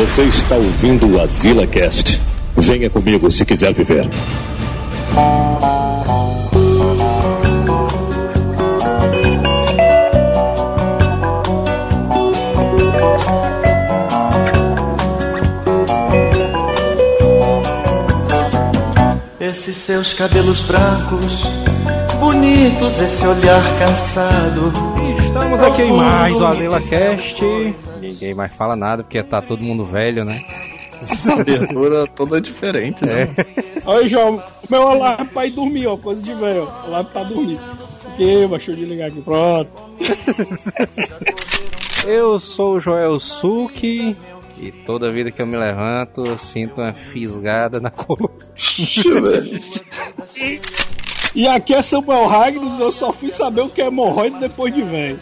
Você está ouvindo o Azila Cast. Venha comigo se quiser viver. Esses seus cabelos brancos, bonitos, esse olhar cansado. Estamos aqui em mais o Azila Cast. Ninguém mais fala nada porque tá todo mundo velho, né? Essa abertura toda diferente, né? Olha, João, o meu alarme pra ir dormir, ó, coisa de velho, ó. Alarme pra dormir. Ok, deixa eu desligar aqui, pronto. Eu sou o Joel Suki e toda vida que eu me levanto eu sinto uma fisgada na coluna. E aqui é Samuel Ragnos, eu só fui saber o que é hemorroide depois de velho.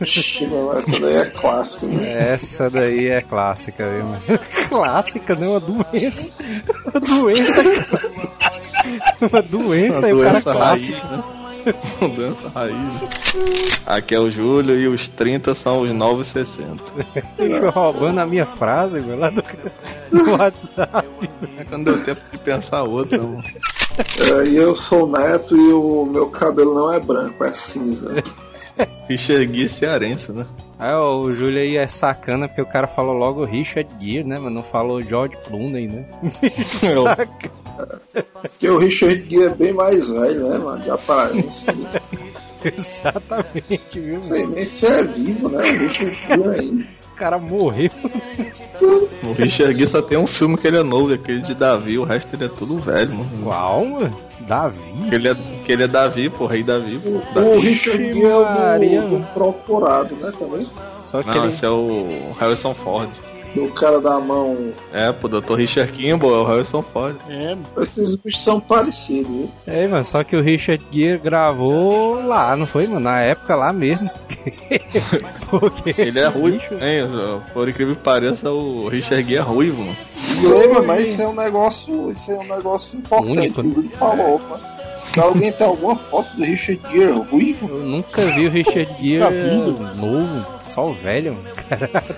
Essa daí é clássica, né? Essa daí é clássica, viu? Clássica, não, uma doença. Uma doença. Uma doença, Uma e o cara doença clássico. raiz, né? Uma doença raiz. Aqui é o Júlio e os 30 são os novos 60. Fica roubando a minha frase, meu, lá do, do WhatsApp. É quando deu tempo de pensar outra. mano. É, e eu sou o Neto e o meu cabelo não é branco, é cinza. Richard Gui cearense, né? Aí, ó, o Júlio aí é sacana porque o cara falou logo Richard Gere, né? Mas não falou George Clooney, né? Saca. Porque o Richard Gere é bem mais velho, né, mano? De aparência. Não Exatamente, viu? sei nem se é vivo, né? O Richard Gere ainda. O cara morreu. O Richard Gui só tem um filme que ele é novo, aquele de Davi, o resto ele é tudo velho, mano. Qual, mano? Davi? Que ele é, que ele é Davi, pô, rei Davi, pô. O Davi. Richard Gere é o do, do procurado, né, também? Só que Não, ele... esse é o Harrison Ford. O cara da mão. É, pô, Dr. Richard Kimball é o Harrison Ford. É, Esses bichos são parecidos, viu? É, mano, só que o Richard Gere gravou lá, não foi, mano? Na época lá mesmo. Porque Ele é ruivo, bicho- hein? Por incrível que pareça, o Richard Gere é ruivo, mano. E lembra, mas isso é um negócio. Isso é um negócio importante Único, que o Júlio falou, mano. Se alguém tem alguma foto do Richard Gere ruivo? Eu nunca vi o Richard Gere novo, só o velho, mano.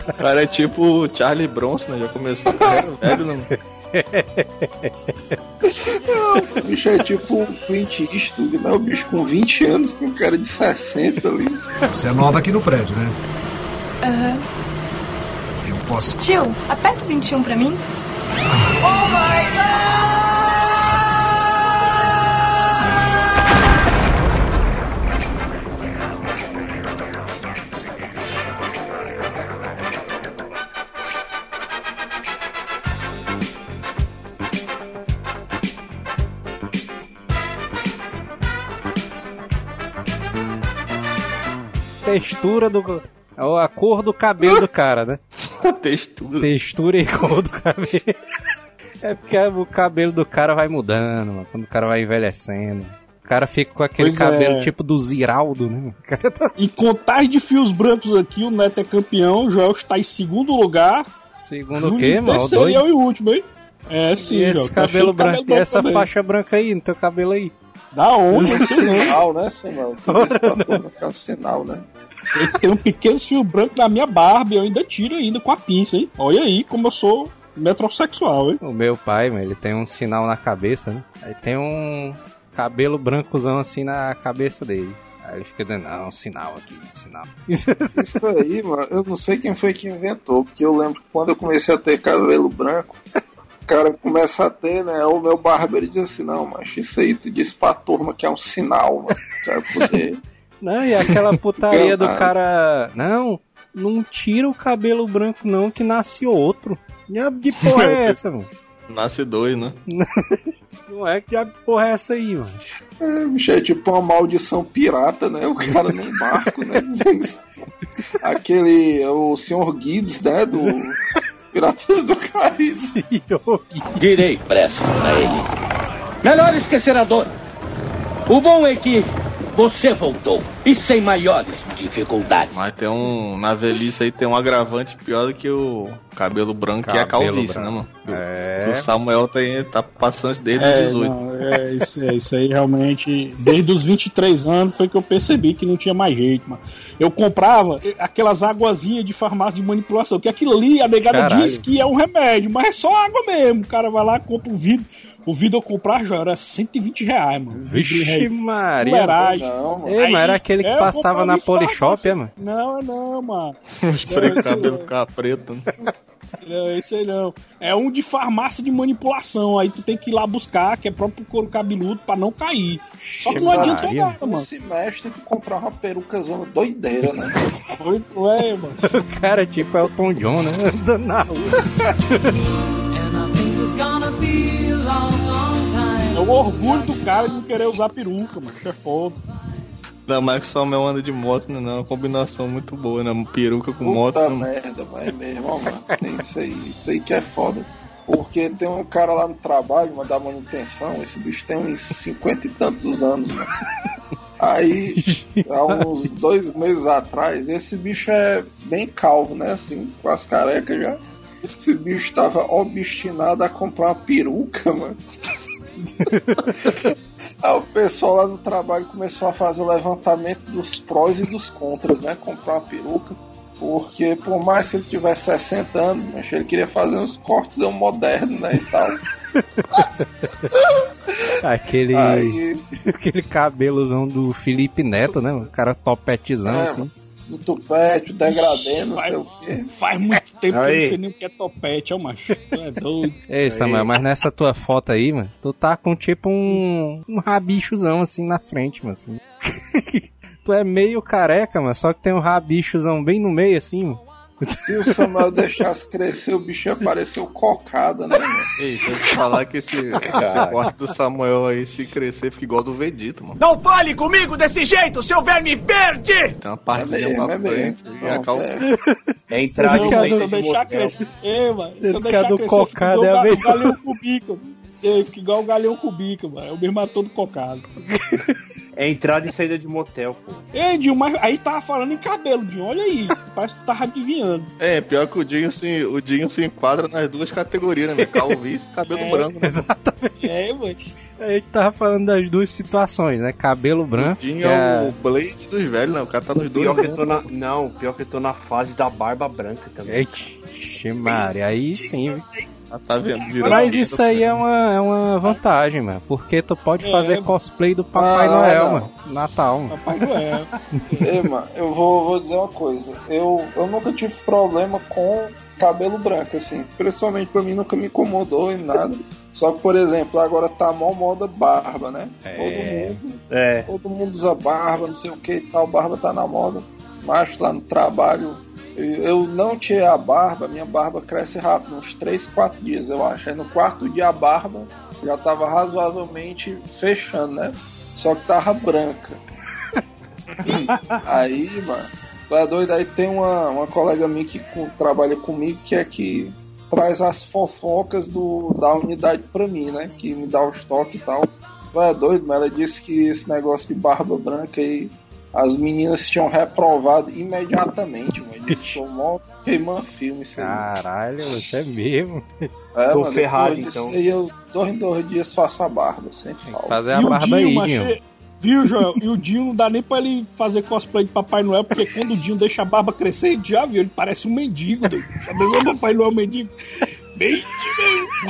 O cara é tipo o Charlie Bronson, né? Já começou velho, né? O bicho é tipo um Clint Eastwood, né? O bicho com 20 anos, com um cara de 60 ali. Você é nova aqui no prédio, né? Aham. Eu posso. Tio, aperta o 21 pra mim. Textura do. A cor do cabelo do cara, né? A textura. Textura e cor do cabelo. É porque o cabelo do cara vai mudando, mano, quando o cara vai envelhecendo. O cara fica com aquele Pois cabelo é. tipo do Ziraldo, né? O tá em contagem de fios brancos aqui, o Neto é campeão, o Joel está em segundo lugar. segundo Júlio o quê, mano? terceiro e eu em último, hein? É, sim, E esse Joel, tá cabelo branco, e branco essa também. faixa branca aí no teu cabelo aí. Da onde? Sei não. Sinal, né, Samuel? Tudo isso pra que é um sinal, né? Eu tenho um pequeno fio branco na minha barba e eu ainda tiro ainda com a pinça, hein? Olha aí como eu sou metrosexual, hein? O meu pai, mano, ele tem um sinal na cabeça, né? Aí tem um cabelo brancozão assim na cabeça dele. Aí ele fica dizendo, não, um sinal aqui, um sinal. Isso aí, mano, eu não sei quem foi que inventou, porque eu lembro que quando eu comecei a ter cabelo branco, o cara começa a ter, né? O meu barbeiro diz assim: não, mas isso aí tu disse pra turma que é um sinal, mano. O cara poder. Não, e aquela putaria do cara. Não, não tira o cabelo branco, não, que nasce outro. De porra é essa, mano? Nasce dois, né? Não é que diabo de porra é essa aí, mano? É, bicho, é tipo uma maldição pirata, né? O cara num barco, né? Aquele, o Sr. Gibbs, né? Do Piratas do Caribe. Senhor, Direi preço pra ele. Melhor esquecer a dor. O bom é que você voltou. E sem maiores dificuldades. Mas tem um. Na velhice aí tem um agravante pior do que o cabelo branco, que é a Cabelo calvície, branco. né, mano? É. O Samuel tem, tá passando desde os É, 18. não, é, isso, é, isso aí realmente, desde os 23 anos foi que eu percebi que não tinha mais jeito, mano. Eu comprava aquelas aguazinhas de farmácia de manipulação, que aquilo ali, a negada Caralho. diz que é um remédio, mas é só água mesmo. O cara vai lá, compra o vidro. O vidro eu comprar já era 120 reais, mano. Vixe Maria. Fuleiragem. Não, mano. Ei, mas era aquele que É, passava na Polishop, é, mano? Não, não, mano. Os cabelos não. ficar preto. né? Não, esse aí não. É um de farmácia de manipulação. Aí tu tem que ir lá buscar, que é próprio couro cabeludo pra não cair. Só que não adiantou nada, mano. semestre tu comprar uma peruca zona doideira, né? Foi, é, mano. O cara tipo é o Tom John, né? Andando na rua. É o orgulho do cara de não querer usar peruca, mano. Isso é foda. Ainda mais que o Samuel anda de moto, né? Não, é uma combinação muito boa, né? Peruca com moto. Puta merda, vai mesmo, mano. Isso aí, isso aí que é foda. Porque tem um cara lá no trabalho, mas da manutenção, esse bicho tem uns 50 e tantos anos, mano. Aí, há uns dois meses atrás, esse bicho é bem calvo, né? Assim, com as carecas já. Esse bicho tava obstinado a comprar uma peruca, mano. Aí o pessoal lá no trabalho começou a fazer o levantamento dos prós e dos contras, né? Comprar uma peruca. Porque por mais que ele tivesse 60 anos, mas ele queria fazer uns cortes um moderno, né? E tal. Aquele, Aí, aquele cabelozão do Felipe Neto, né? O cara topetezão, É, assim. No tupete, o degradê, não sei o quê. Faz muito tempo que eu Aí. não sei nem o que é topete, ó, macho. Tu é doido. Ei, Samuel, mas nessa tua foto aí, mano, tu tá com tipo um, um rabichozão assim na frente, mano. Assim. tu é meio careca, mano, só que tem um rabichozão bem no meio, assim, mano. Se o Samuel deixasse crescer, o bicho ia parecer o cocada, né? mano? Ei, se eu te falar que esse, esse corte do Samuel aí, se crescer, fica igual do Vegeta, mano. Não fale comigo desse jeito, seu verme verde! Tem uma É partezinha mesmo, pra é mesmo. frente. E a Não, cal... é. É se eu de deixar crescer. Ei, mano. Se eu deixar crescer, eu igual é a o ga- mesma- o fica igual o galinhão cubico, mano. É o mesmo ator do cocado. É entrada e saída de motel, pô. Ei, Dinho, mas aí tava falando em cabelo, Dinho. Olha aí. Parece que tu tava adivinhando. É, pior que o Dinho, se, o Dinho se enquadra nas duas categorias, né? meu? Calvície e cabelo É. branco. Né? É, mano. A gente tava falando das duas situações, né? Cabelo O branco. Dinho que é é... o Blade dos velhos, né? O cara tá nos dois. Pior que eu na. Não, pior que eu tô na fase da barba branca também. Ixi, Maria, aí sim. viu? Ah, tá vendo? Virou Mas isso aí é uma, é uma vantagem, mano. Porque tu pode É. fazer cosplay do Papai Ah, Noel, não. mano. Natal, mano. Papai Noel. Ei, mano, eu vou, vou dizer uma coisa. Eu, eu nunca tive problema com cabelo branco, assim. Principalmente pra mim nunca me incomodou e nada. Só que, por exemplo, agora tá mó moda barba, né? É. Todo mundo, É. todo mundo usa barba, não sei o que e tal. Barba tá na moda. Mas lá no trabalho. Eu- não tirei a barba, minha barba cresce rápido, uns 3, 4 dias, eu acho. Aí no quarto dia a barba já tava razoavelmente fechando, né? Só que tava branca. Aí, mano, é doido. Aí tem uma, uma colega minha que co- trabalha comigo que é que traz as fofocas do, da unidade pra mim, né? Que me dá os toques e tal. É doido, mas ela disse que esse negócio de barba branca aí. As meninas tinham reprovado imediatamente, mano. Foi mó queimando filme isso aí. Caralho, você é mesmo. É, tô mano, ferrado, então. aí eu, dois em dois dias, faço a barba, sem falta. fazer a E barba Dinho, aí, Dinho. é- Viu, Joel? E o Dinho não dá nem pra ele fazer cosplay de Papai Noel, porque quando o Dinho deixa a barba crescer, ele já viu, ele parece um mendigo, doido. Já pensou o Papai Noel mendigo? Bem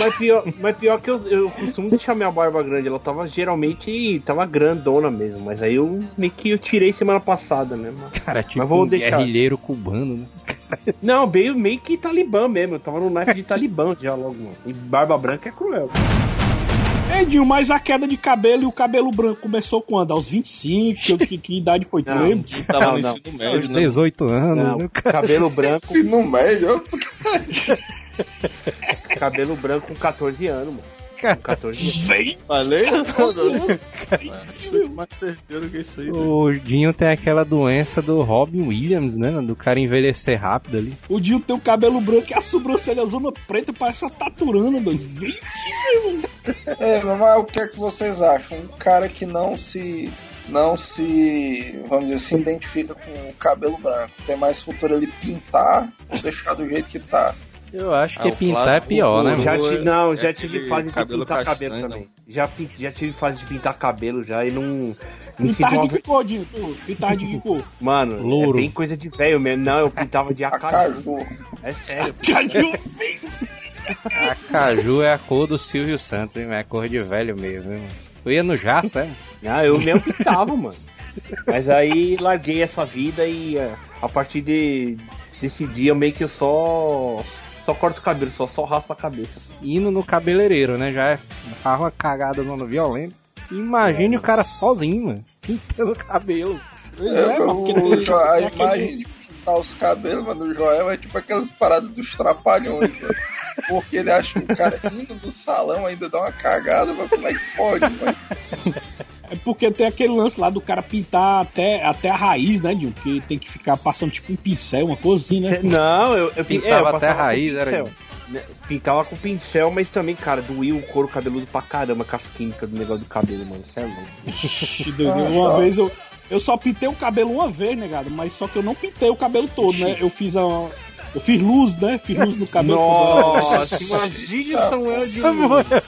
Mas pior, mas pior que eu, eu costumo deixar minha barba grande. Ela tava geralmente. tava grandona mesmo. Mas aí eu meio que eu tirei semana passada, né? mano? Cara, tipo vou um deixar. guerrilheiro cubano, né? Não, meio, meio que talibã mesmo. Eu tava no naipe de talibã já logo, mano. E barba branca é cruel. Dinho, mas a queda de cabelo e o cabelo branco começou quando? Aos 25? Que, que, que idade foi? Tu Não. lembra? Dinho tava Não, no não. ensino médio, né? 18 anos. Não, né? cabelo branco, Se no médio, eu- cabelo branco com 14 anos, mano. Com 14 anos. Vem! Falei? Mais certeiro que isso aí. O Dinho tem aquela doença do Robin Williams, né? Do cara envelhecer rápido ali. O Dinho tem o cabelo branco e a sobrancelha zona preta, parece uma taturana, doido. Vem! É, mas o que é que vocês acham? Um cara que não se não se, vamos dizer, se identifica com o cabelo branco. Tem mais futuro ele pintar ou deixar do jeito que tá. Eu acho Ah, que pintar é pior, né? Já não, é já tive fase de cabelo pintar cabelo castanho, também. Já, pin- já tive fase de pintar cabelo já e não. Pintar de que cor, Dinho? Tu? Pintar de que cor? Mano, Louro. é bem coisa de velho mesmo. Não, eu pintava de acaju. Acaju. É sério. Caju. A caju é a cor do Silvio Santos, hein? É cor de velho mesmo, hein? Tu ia no Jaça, é? Ah, eu mesmo pintava, mano. Mas aí larguei essa vida e a partir de, desse dia meio que eu só. Só corto o cabelo, só, só raspo a cabeça. Indo no cabeleireiro, né? Já é uma cagada no violento. Imagine o cara sozinho, mano. Pintando o cabelo. Pois É, é, mano, o, tem- Jo- a tem aquele- imagem de pintar os cabelos, mano, do Joel é tipo aquelas paradas dos trapalhões, mano. Porque ele acha que o cara indo do salão ainda dá uma cagada, mas como é que pode, mano? É porque tem aquele lance lá do cara pintar até, até a raiz, né, Dinho? Que tem que ficar passando tipo um pincel, uma coisinha, né? Não, eu, eu pin- Pintava é, eu até a raiz, era. Né, Pintava com pincel, mas também, cara, doía o couro cabeludo pra caramba com as químicas do negócio do cabelo, mano. Isso é louco. Ah, Uma tá. vez eu. Eu só pintei o cabelo uma vez, negado, mas só que eu não pintei o cabelo todo, né? Eu fiz a. Eu fiz luz, né? Fiz luz no cabelo. Nossa, imagina o Samuel de Samuel Luta.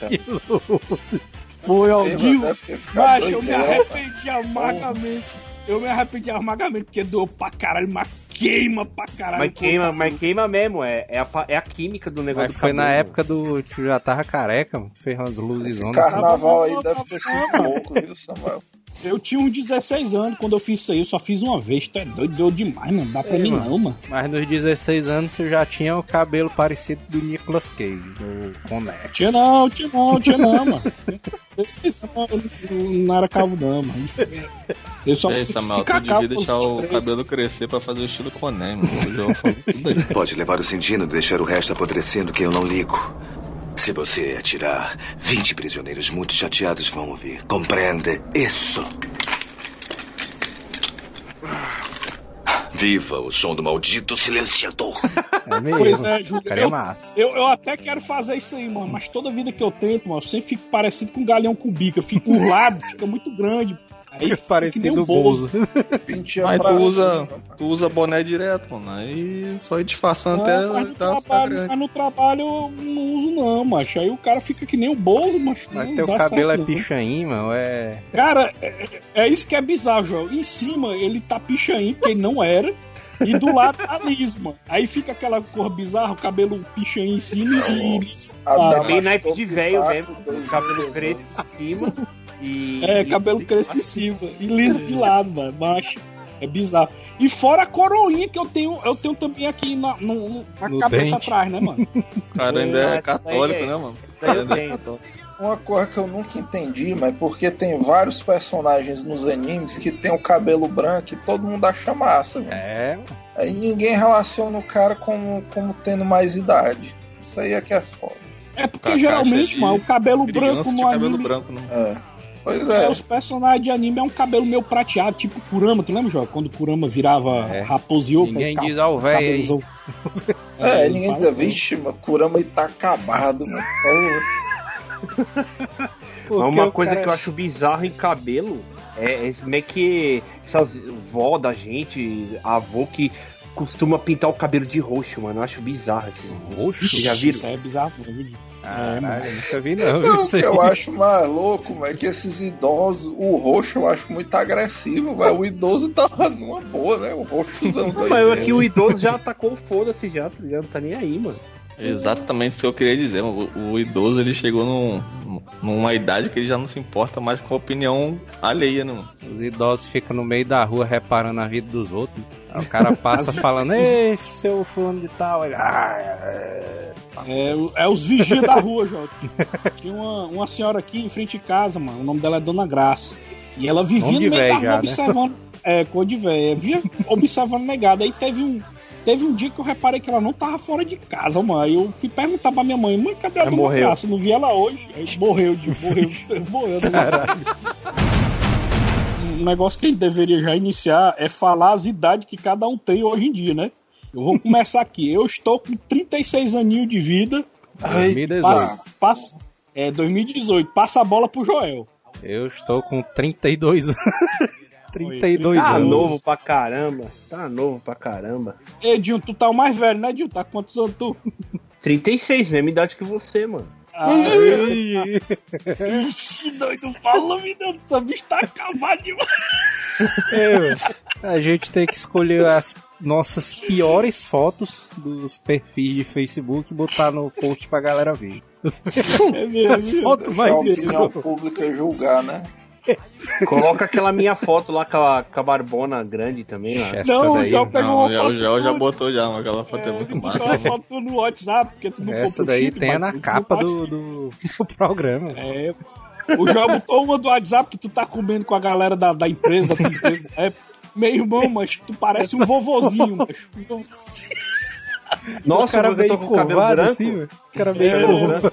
Foi ao ficado Mas eu me arrependi amargamente. Eu me arrependi amargamente porque doeu pra caralho, mas queima pra caralho. Mas queima, mas queima mesmo, é, é, a, é a química do negócio Mas do foi cabelo. na época do. Tu já tava careca, mano. Fez umas luzes Esse ondas. carnaval aí deve ter sido louco, viu, Samuel? Eu tinha uns 16 anos quando eu fiz isso aí, eu só fiz uma vez. Tu é doido, deu demais, mano. Dá pra É, mim mano. não, mano. Mas nos 16 anos você já tinha o cabelo parecido do Nicolas Cage, do Conner. Tinha não, tinha não, tinha não, mano. 16 anos, eu não, era calvo não, mano. Eu só E fiz Samuel, tu devia deixar o 23. cabelo crescer pra fazer o estilo Coné, mano. Pode levar o sentido e deixar o resto apodrecendo que eu não ligo. Se você atirar, 20 prisioneiros muito chateados vão ouvir. Compreende isso? Viva o som do maldito silenciador. É mesmo. Pois é, Júlio. Ficaria Eu, massa. eu, eu até quero fazer isso aí, mano. Mas toda vida que eu tento, mano, eu sempre fico parecido com um galhão cubico. Eu fico por lado, fica muito grande. Que nem Parecido o Bozo. Mas tu usa, cima, tu usa boné direto, mano. Aí só ir disfarçando Não, até mas, no trabalho, mas no trabalho eu não uso, não, macho. Aí o cara fica que nem o Bozo, macho. Mas não teu dá cabelo certo, é pichain, mano. É. Cara, é, é- é isso que é bizarro, Joel. Em cima ele tá pichain, porque ele não era. E do lado tá liso, mano. Aí fica aquela cor bizarra, o cabelo pichain em cima e Ah, dama Bem naipe de velho pitaco, mesmo, cabelo preto em cima e... É, cabelo crespo em cima e liso de lado, mano. Macho. É bizarro. E fora a coroinha que eu tenho, eu tenho também aqui na, no- na No cabeça dente. atrás, né, mano? O cara ainda É, é católico, é. né, mano? Eu tenho, então. Uma coisa que eu nunca entendi, mas porque tem vários personagens nos animes que tem o cabelo branco e todo mundo acha massa, velho. É. Aí ninguém relaciona o cara como, como tendo mais idade. Isso aí é que é foda. É porque Kakashi geralmente, mano, o cabelo branco no cabelo anime. branco, né? É. Pois É, é. os personagens de anime é um cabelo meio prateado, tipo Kurama, tu lembra, João? Quando Kurama virava É. raposo Yoko, Ninguém diz ao cabelozão. É, ele ninguém diz, vixe, mano, Kurama tá acabado, mano. Mas uma coisa que eu acho bizarro em cabelo é, é meio que essas vó da gente, avô que costuma pintar o cabelo de roxo, mano. Eu acho bizarro aquilo. Roxo? Vocês já viram? Isso é bizarro, mesmo. Caralho, eu nunca vi não. Não, que eu acho mais louco, mano, é que esses idosos, o roxo eu acho muito agressivo, velho. O idoso tá numa boa, né? O roxozão Não, doido. mas aqui o idoso já atacou o foda-se já, tá ligado? Não tá nem aí, mano. Exatamente isso que eu queria dizer. O, o idoso ele chegou num, numa idade que ele já não se importa mais com a opinião alheia, né? mano? Os idosos ficam no meio da rua reparando a vida dos outros. Aí o cara passa falando, ei, seu fulano de tal. Ele, ah, é. É, o- é os vigias da rua, João. Tinha uma, uma senhora aqui em frente de casa, mano. O nome dela é Dona Graça. E ela vivia no meio da véi rua já, né? observando. É, cor de véia. Via observando negada. Aí teve um. Teve um dia que eu reparei que ela não tava fora de casa, mano. Aí eu fui perguntar pra minha mãe, mãe, cadê a Ela Dona. Graça? Não vi ela hoje. Aí morreu, de, morreu, morreu. Um negócio que a gente deveria já iniciar é falar as idades que cada um tem hoje em dia, né? Eu vou começar aqui. Eu estou com 36 aninhos de vida. Ai, 2018. Passa, passa, é, 2018. Passa a bola pro Joel. Eu estou com 32 anos. 32 tá anos. novo pra caramba. Tá novo pra caramba. Edinho, tu tá o mais velho, né, Edinho? Tá quantos anos tu? 36, mesma idade que você, mano. Ai, Ixi, doido, fala, me Deus, essa bicho tá acabado demais. É, a gente tem que escolher as nossas piores fotos dos perfis de Facebook e botar no post pra galera ver. É mesmo, As fotos mais a opinião escrotas. pública julgar, né? Coloca aquela minha foto lá com a, com a barbona grande também, lá. Essa Não, daí, já pegou Não, uma já, foto já, já botou já, mas aquela foto é, muito botou massa. uma foto no WhatsApp, porque tu não Essa daí chip, tem mas na capa do, do, do programa. É. O João botou uma do WhatsApp que tu tá comendo com a galera da, da empresa, da tua empresa. É, meu irmão, mas tu parece um vovozinho, macho. Um vovozinho. Nossa, o cara tô com o cabelo branco. assim, velho. O cara meio É.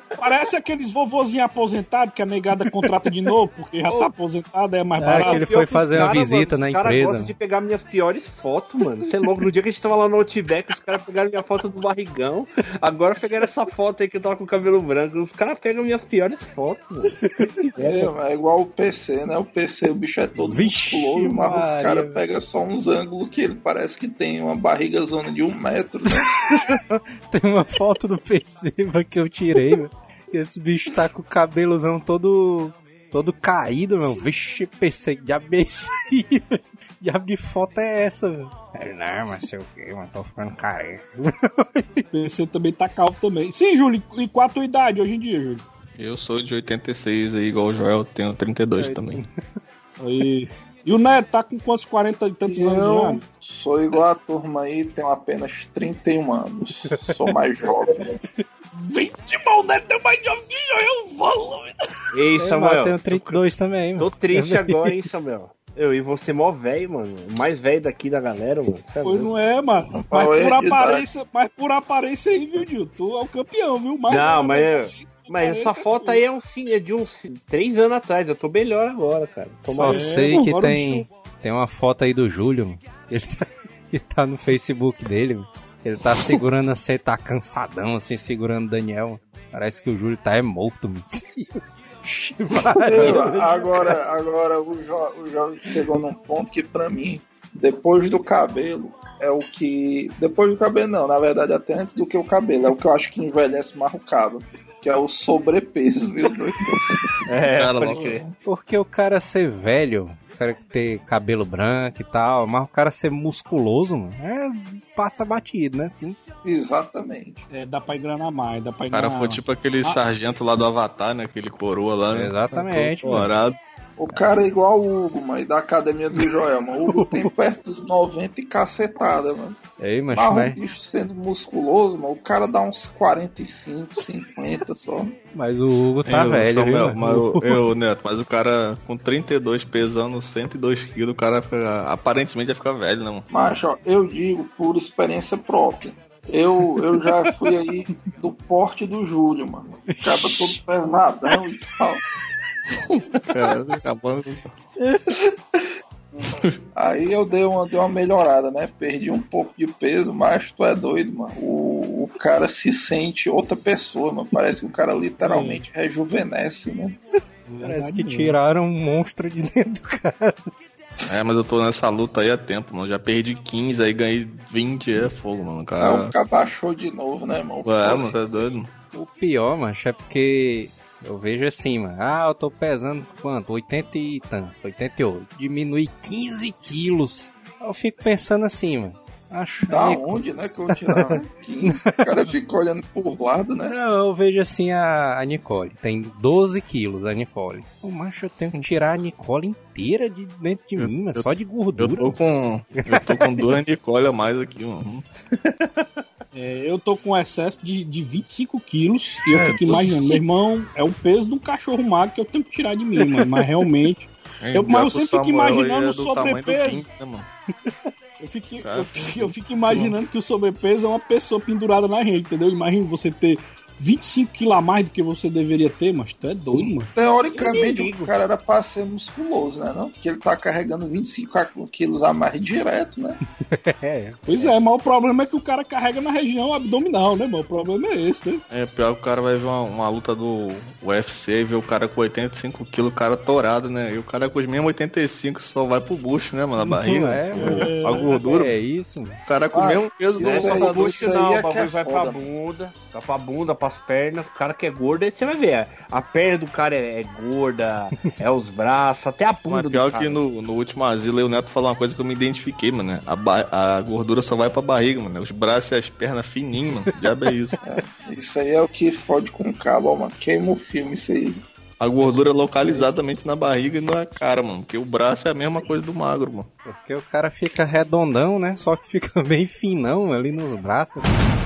Parece aqueles vovozinhos aposentados que a negada contrata de novo, porque já tá aposentado, é mais É, barato. que ele foi fazer uma cara, visita mano, na cara empresa. gostam de pegar minhas piores fotos, mano. Você é louco, no dia que a gente tava lá no Outback, os caras pegaram minha foto do barrigão. Agora pegaram essa foto aí que eu tava com o cabelo branco. Os caras pegam minhas piores fotos, mano. É, é igual o PC, né? O PC, o bicho é todo Vixe, musculoso, mas os caras pegam só uns ângulos que ele parece que tem uma barriga zona de um metro, né? Tem uma foto do PC que eu tirei, velho. Esse bicho tá com o cabelozão todo. todo caído, meu. Vixe, PC, que diabo é esse aí, Diabo de foto é essa, velho? Ele, Não, mas sei o que, mas tô ficando careca. PC também tá calvo também. Sim, Júlio, e qual a tua idade hoje em dia, Júlio? Eu sou de 86 aí, igual o Joel, tenho 32 também. Aí. E o Neto tá com quantos 40 e tantos E anos já? eu sou igual a turma aí, tenho apenas 31 anos. Sou mais jovem. Vinte mal, o Neto é mais jovem que eu, falo. Ei, Eu, Samuel. eu tenho 32 também, Tô mano. triste agora, hein, Samuel. Eu e você mó velho, mano. O mais velho daqui da galera, mano. É Pois não é, mano. Mas é por a idade? aparência, mas por aparência aí, viu, Gil? Tu é o campeão, viu? Mais Não, mas, é- gente, mas essa foto aí é, um, sim- é de uns três anos atrás. Eu tô melhor agora, cara. Tô Só mais... sei mano, que tem, tem uma foto aí do Júlio, mano. Ele tá, que tá no Facebook dele, mano. Ele tá segurando assim, tá cansadão, assim, segurando o Daniel. Parece que o Júlio tá é morto. Eu, agora, agora o, jo, o jovem chegou num ponto que pra mim, depois do cabelo, é o que. Depois do cabelo não, na verdade até antes do que o cabelo, é o que eu acho que envelhece mais o cabo. Que é o sobrepeso, viu, doido? É, Cara, pode crer. Porque o cara ser velho, o cara ter cabelo branco e tal, mas o cara ser musculoso, mano, é, passa batido, né? Assim. Exatamente. É, dá pra enganar mais, dá pra O cara foi tipo aquele sargento lá do Avatar, né? Aquele coroa lá, né? Exatamente, Colorado. O cara é igual o Hugo, mas da academia do Joel, mano. O Hugo tem perto dos 90 e cacetada, mano. Ei, mas, Mas o mas, bicho sendo musculoso, mano, o cara dá uns 45, 50 só. mas o Hugo tá Eu, velho, viu, Samuel, mano? mas eu, eu, Neto, mas o cara com 32 pesando 102 quilos, o cara fica, aparentemente vai ficar velho, né, mano? Mas, ó, eu digo por experiência própria. Eu, eu já fui aí do porte do Júlio, mano. Acaba todo pesadão e tal. Cara, acabando. Aí eu dei uma, dei uma melhorada, né? Perdi um pouco de peso, mas tu é doido, mano. O, o cara se sente outra pessoa, mano. Parece que o cara literalmente rejuvenesce, né? Parece que tiraram um monstro de dentro do cara. É, mas eu tô nessa luta aí há tempo, mano. Já perdi 15, aí ganhei 20, é fogo, mano. Cara. o cara baixou de novo, né, irmão? Ué, mano, tá doido? mano? O pior, mancho, é porque eu vejo assim, mano. Ah, eu tô pesando quanto? 80 e tanto, 88. Diminui 15 quilos. Eu fico pensando assim, mano. Acho Da onde, né, que eu vou tirar né? 15? O cara fica olhando por lado, né? Não, eu vejo assim a, a Nicole. Tem 12 quilos a Nicole. O macho, eu tenho que tirar a Nicole inteira de dentro de mim, mas só de Eu gordura. tô com. Eu tô com duas Nicole a mais aqui, mano. É, eu tô com excesso de, de 25 quilos e eu fico imaginando, meu irmão, é o peso de um cachorro magro que eu tenho que tirar de mim, mano. Mas realmente, Eu- mas eu sempre fico imaginando o sobrepeso. né, mano? Eu fico, eu, fico, eu fico imaginando que o sobrepeso é uma pessoa pendurada na rede, entendeu? Imagina você ter 25 quilos a mais do que você deveria ter, mas tu é doido, mano. Teoricamente, o cara era pra ser musculoso, né? Não? Porque ele tá carregando 25 quilos a mais direto, né? é. Pois é, mas o problema é que o cara carrega na região abdominal, né, mano? O problema é esse, né? É, pior que o cara vai ver uma, uma luta do UFC e ver o cara com 85 quilos, o cara torado, né? E o cara com os mesmos 85 só vai pro bucho, né, mano? A barriga. É, o, a gordura. É isso, mano. O cara com o mesmo peso do bucho não, é o bagulho é vai foda, pra bunda, vai pra bunda, pras pernas, o cara que é gordo, aí você vai ver, a perna do cara é, é gorda, é os braços, até a bunda Mas do pior cara. que no, no último asilo aí o Neto falou uma coisa que eu me identifiquei, mano. né? A, a gordura só vai pra barriga, mano. Os braços e as pernas fininhos, mano. Diabo é isso. Isso aí é o que fode com o cabo, mano. Queima o filme, isso aí. A gordura é localizadamente na barriga e na cara, mano. Porque o braço é a mesma coisa do magro, mano. Porque o cara fica redondão, né? Só que fica bem finão ali nos braços. E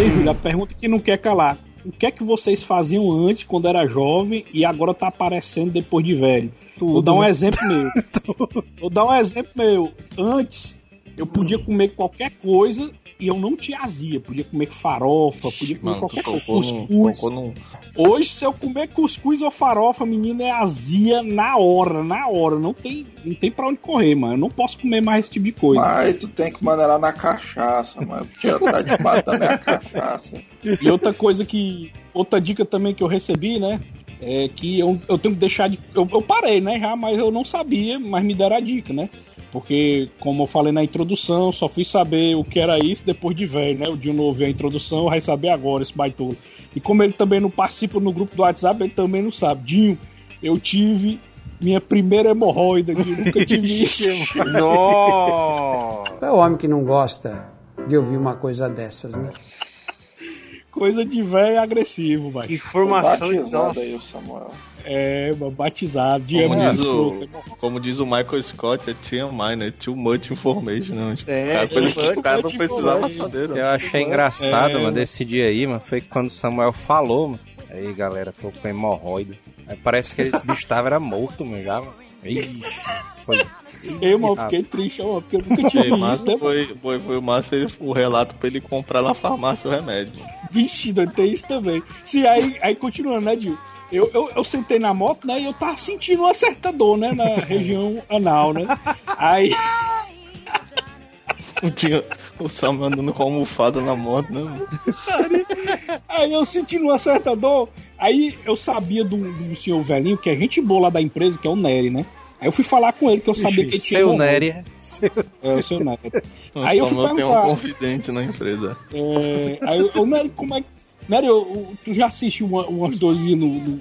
aí, Júlio, a pergunta que não quer calar. O que é que vocês faziam antes, quando era jovem, e agora tá aparecendo depois de velho? Vou dar um né? exemplo meu. Vou dar um exemplo meu. Antes, eu podia comer qualquer coisa e eu não tinha azia. Podia comer farofa, podia comer Mano, qualquer coisa. Cuscuz. num, Hoje, se eu comer cuscuz ou farofa, menina, é azia na hora, na hora. Não tem, não tem pra onde correr, mano. Eu não posso comer mais esse tipo de coisa. Mas tu tem que maneirar na cachaça, mano. Porque tá de matando é a cachaça. E outra coisa que. Outra dica também que eu recebi, né? É que eu, eu tenho que deixar de. Eu, eu parei, né? Já, mas eu não sabia, mas me deram a dica, né? Porque, como eu falei na introdução, só fui saber o que era isso depois de velho, né? O Dinho não ouviu a introdução, vai saber agora, esse baitolo. E como ele também não participa no grupo do WhatsApp, ele também não sabe. Dinho, eu tive minha primeira hemorroida, Dinho, nunca tive isso. Nossa! É o homem que não gosta de ouvir uma coisa dessas, né? Coisa de velho agressivo, mas. Informação Batizado aí, o Samuel. É, mano, batizado, de como, diz o, como diz o Michael Scott, é TMI, né? Too much information, não. Tipo, É, cara, coisa que o cara não precisava saber, não. Eu achei engraçado, É, mano, mano. desse dia aí, mano, foi quando o Samuel falou, mano. Aí, galera, tô com hemorroida. Aí parece que esse bicho tava era morto, mano, já, mano. Ixi, foi. Eu, mano, fiquei triste, ó, porque eu nunca isso, massa né? foi, foi, foi o massa ele- o relato pra ele comprar na farmácia o remédio. Vixe, tem isso também. Sim, aí, aí continuando, né, Dil? Eu, eu, eu sentei na moto, né, e eu tava sentindo uma certa dor, né, na região anal, né? Aí, Tinha o Sam andando com a almofada na moto, né? mano? aí eu sentindo uma certa dor, aí eu sabia do, do senhor velhinho, que é gente boa lá da empresa, que é o Nery, né? Aí eu fui falar com ele, que eu sabia que ele tinha Seu. Seu... É, o seu Nery. Aí eu fui Samuel tem um perguntar. confidente na empresa. É, aí eu, eu, Nery, como é que. Nery, eu- eu- tu já assistiu uma, umas dorzinhas no, no-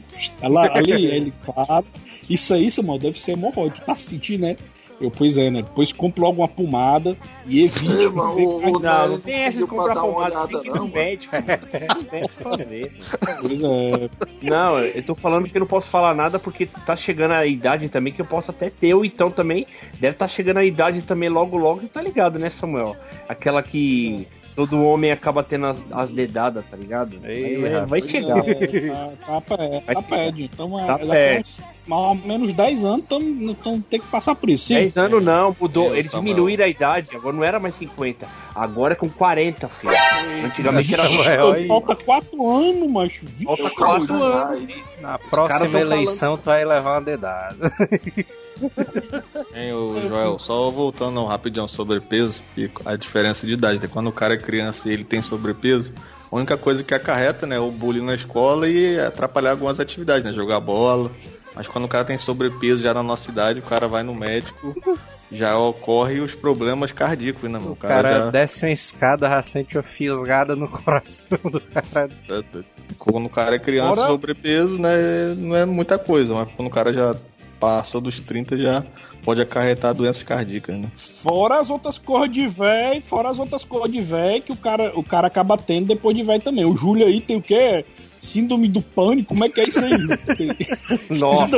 lá, ali? Ele, claro. Isso aí, Samuel, deve ser hemorroide. Tu tá sentindo, né? Eu, pois é, né? Depois compra logo uma pomada e evite. Ei, mano, o, o Não, não tem essa de comprar pomada, olhada, tem que ir não, médico. Pois é. Não, eu tô falando que eu não posso falar nada porque tá chegando a idade também que eu posso até ter, ou então também deve estar tá chegando a idade também logo logo, tá ligado, né, Samuel? Aquela que todo homem acaba tendo as, as dedadas, tá ligado? Ei, Aí vai, vai chegar. É, tá, tá, pé- tá. Então, é, Tá uns mais ou menos 10 anos, então, tem que passar por isso. Sim. 10 anos não, mudou. Eles diminuíram a idade, agora não era mais 50, agora é com 40, filho. Antigamente era aí. Falta 4 anos, mas. vixe, Falta Eu calmo 4 demais. anos. Na próxima eleição tu vai levar uma dedada. Hein, o Joel, só voltando rapidão sobre peso e a diferença de idade. né? Quando o cara é criança e ele tem sobrepeso, a única coisa que acarreta né, é o bullying na escola e atrapalhar algumas atividades, né? Jogar bola. Mas quando o cara tem sobrepeso já na nossa idade, o cara vai no médico, já ocorre os problemas cardíacos, né? mano? O cara já- desce uma escada, já sente uma fisgada no coração do cara. Quando o cara é criança, Fora- sobrepeso, né, não é muita coisa, mas quando o cara já passou dos 30, já pode acarretar doenças cardíacas, né? Fora as outras cores de véi, fora as outras cores de véi que o cara, o cara acaba tendo depois de véi também. O Júlio aí tem o quê? Síndrome do pânico, como é que é isso aí? Nossa,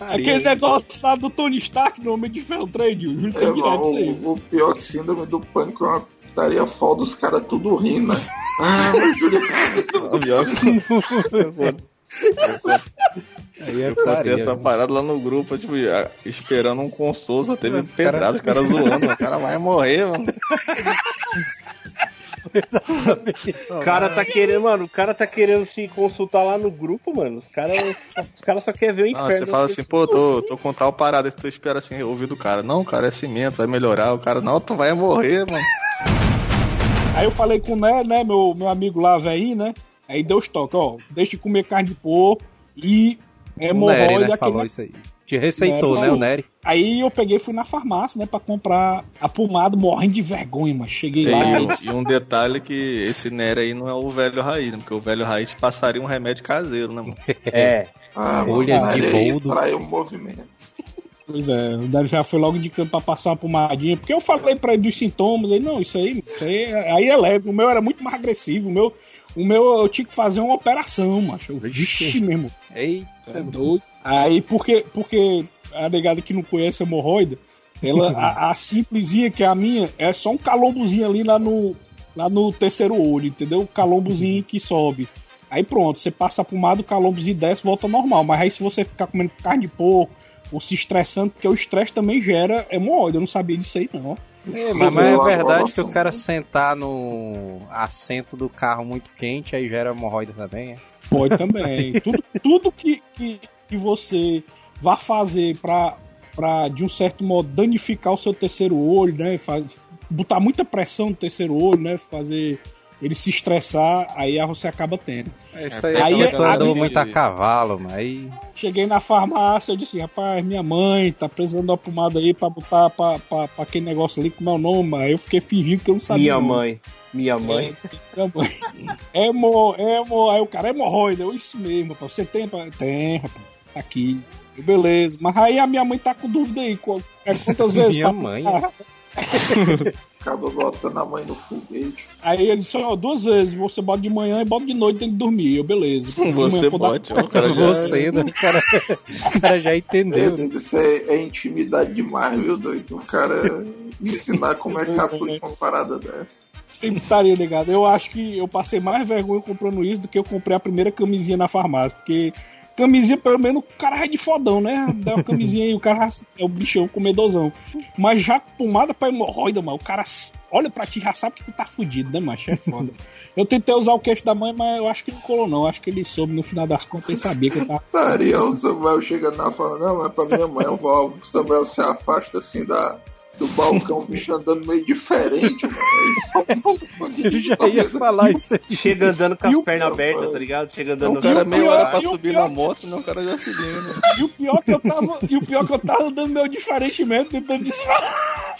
Aquele negócio lá do Tony Stark no Homem de Ferro 3, o Júlio É, tem direto isso aí. o, o pior que síndrome do pânico é uma putaria foda, os caras tudo rindo, né? Ah, mas Júlio, Aí é Eu botei putaria, essa viu? parada lá no grupo, tipo, esperando um consolo, só teve Os pedrada, os caras zoando, o cara vai morrer, mano. O cara tá querendo, mano, o cara tá querendo se consultar lá no grupo, mano. Os caras os cara só querem ver o inferno. Não, você fala assim, pô, tô, tô com tal parada, tu espera assim, ouvir do cara. Não, cara, é cimento, vai melhorar. O cara, não, tu vai morrer, mano. Aí eu falei com o Né, né, meu, meu amigo lá, velhinho, né? Aí deu os toques, ó, deixa de comer carne de porco e hemorroida. O Nery, né, falou na- isso aí. Te receitou, né, o Nery? Aí eu peguei e fui na farmácia, né, pra comprar a pomada, morrendo de vergonha, mas cheguei lá E, e... um- e um detalhe que esse Nery aí não é o velho raiz, né? Porque o velho raiz passaria um remédio caseiro, né, mano? É. Ah, Folhas mano, de boldo. Traiu o movimento. Pois é, o Dário já foi logo indicando pra passar uma pomadinha, porque eu falei pra ele dos sintomas, aí, não, isso aí, isso aí, é- aí é leve, o meu era muito mais agressivo, o meu, o meu eu tinha que fazer uma operação, macho, vixe mesmo, Ei, é doido. Aí, porque, porque a negada que não conhece a hemorroida, ela, a, a simplesinha que é a minha, é só um calombozinho ali lá no, lá no terceiro olho, entendeu? O calombozinho que sobe. Aí pronto, você passa a pomada, o calombozinho desce, volta ao normal. Mas aí se você ficar comendo carne de porco, ou se estressando, porque o estresse também gera hemorroida, eu não sabia disso aí não. É, mas, mas é verdade que o cara sentar no assento do carro muito quente aí gera hemorroida também, é? Pode também. tudo tudo que, que, que você vá fazer pra, pra, de um certo modo, danificar o seu terceiro olho, né? Faz, botar muita pressão no terceiro olho, né? Fazer ele se estressar, aí você acaba tendo. Isso aí, Aí é é- porque tu andou aí- muito a cavalo, mas aí... Cheguei na farmácia, eu disse, rapaz, minha mãe tá precisando de uma pomada aí pra botar pra, pra, pra aquele negócio ali, como é o nome? Aí eu fiquei fingindo que eu não sabia. Minha mãe. Minha mãe. Minha mãe. Hemo, hemo, aí o cara, hemorroida, eu, isso mesmo, rapaz. Você tem, rapaz? Tem, rapaz. Tá aqui. Eu, Beleza. Mas aí a minha mãe tá com dúvida aí. qu- é Quantas vezes? Minha mãe? Acaba botando a mãe no foguete. Aí ele disse, ó, duas vezes. Você bota de manhã e bota de noite, tem que dormir. Eu, beleza. Você bote, ó, o cara já... Você, né? O cara, o cara já Meu entendeu. Deus, isso é, é intimidade demais, viu, doido? O cara ensinar como é que aplica uma parada dessa. Sempre estaria ligado. Eu acho que eu passei mais vergonha comprando isso do que eu comprei a primeira camisinha na farmácia. Porque camisinha, pelo menos, o cara é de fodão, né? Dá uma camisinha aí, o cara é o bichão comedorzão. Mas já pomada pra hemorroida, mano, o cara olha pra ti e já sabe que tu tá fudido, né, macho? É foda. Eu tentei usar o queixo da mãe, mas eu acho que não colou, não. Eu acho que ele soube no final das contas e sabia que eu tava. Estaria o Samuel chegando lá falando, não, mas pra minha mãe, eu vou. O Samuel se afasta assim da, do balcão, o bicho andando meio diferente, mano. Só um Eu já ia falar isso aí. Chega andando com as pernas pior, abertas, mano? tá ligado? Chega andando cara o meia pior- hora pra subir na moto, né? O cara já subindo. E o pior que eu tava. E o pior que eu tava andando meu diferentemente, depois disse.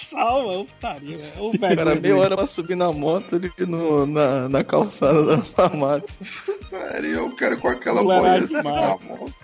Salva, eu putaria, velho. O cara meia hora pra subir na moto ali no, na, na calçada da farmácia. Estaria o cara com aquela Não boia assim na moto.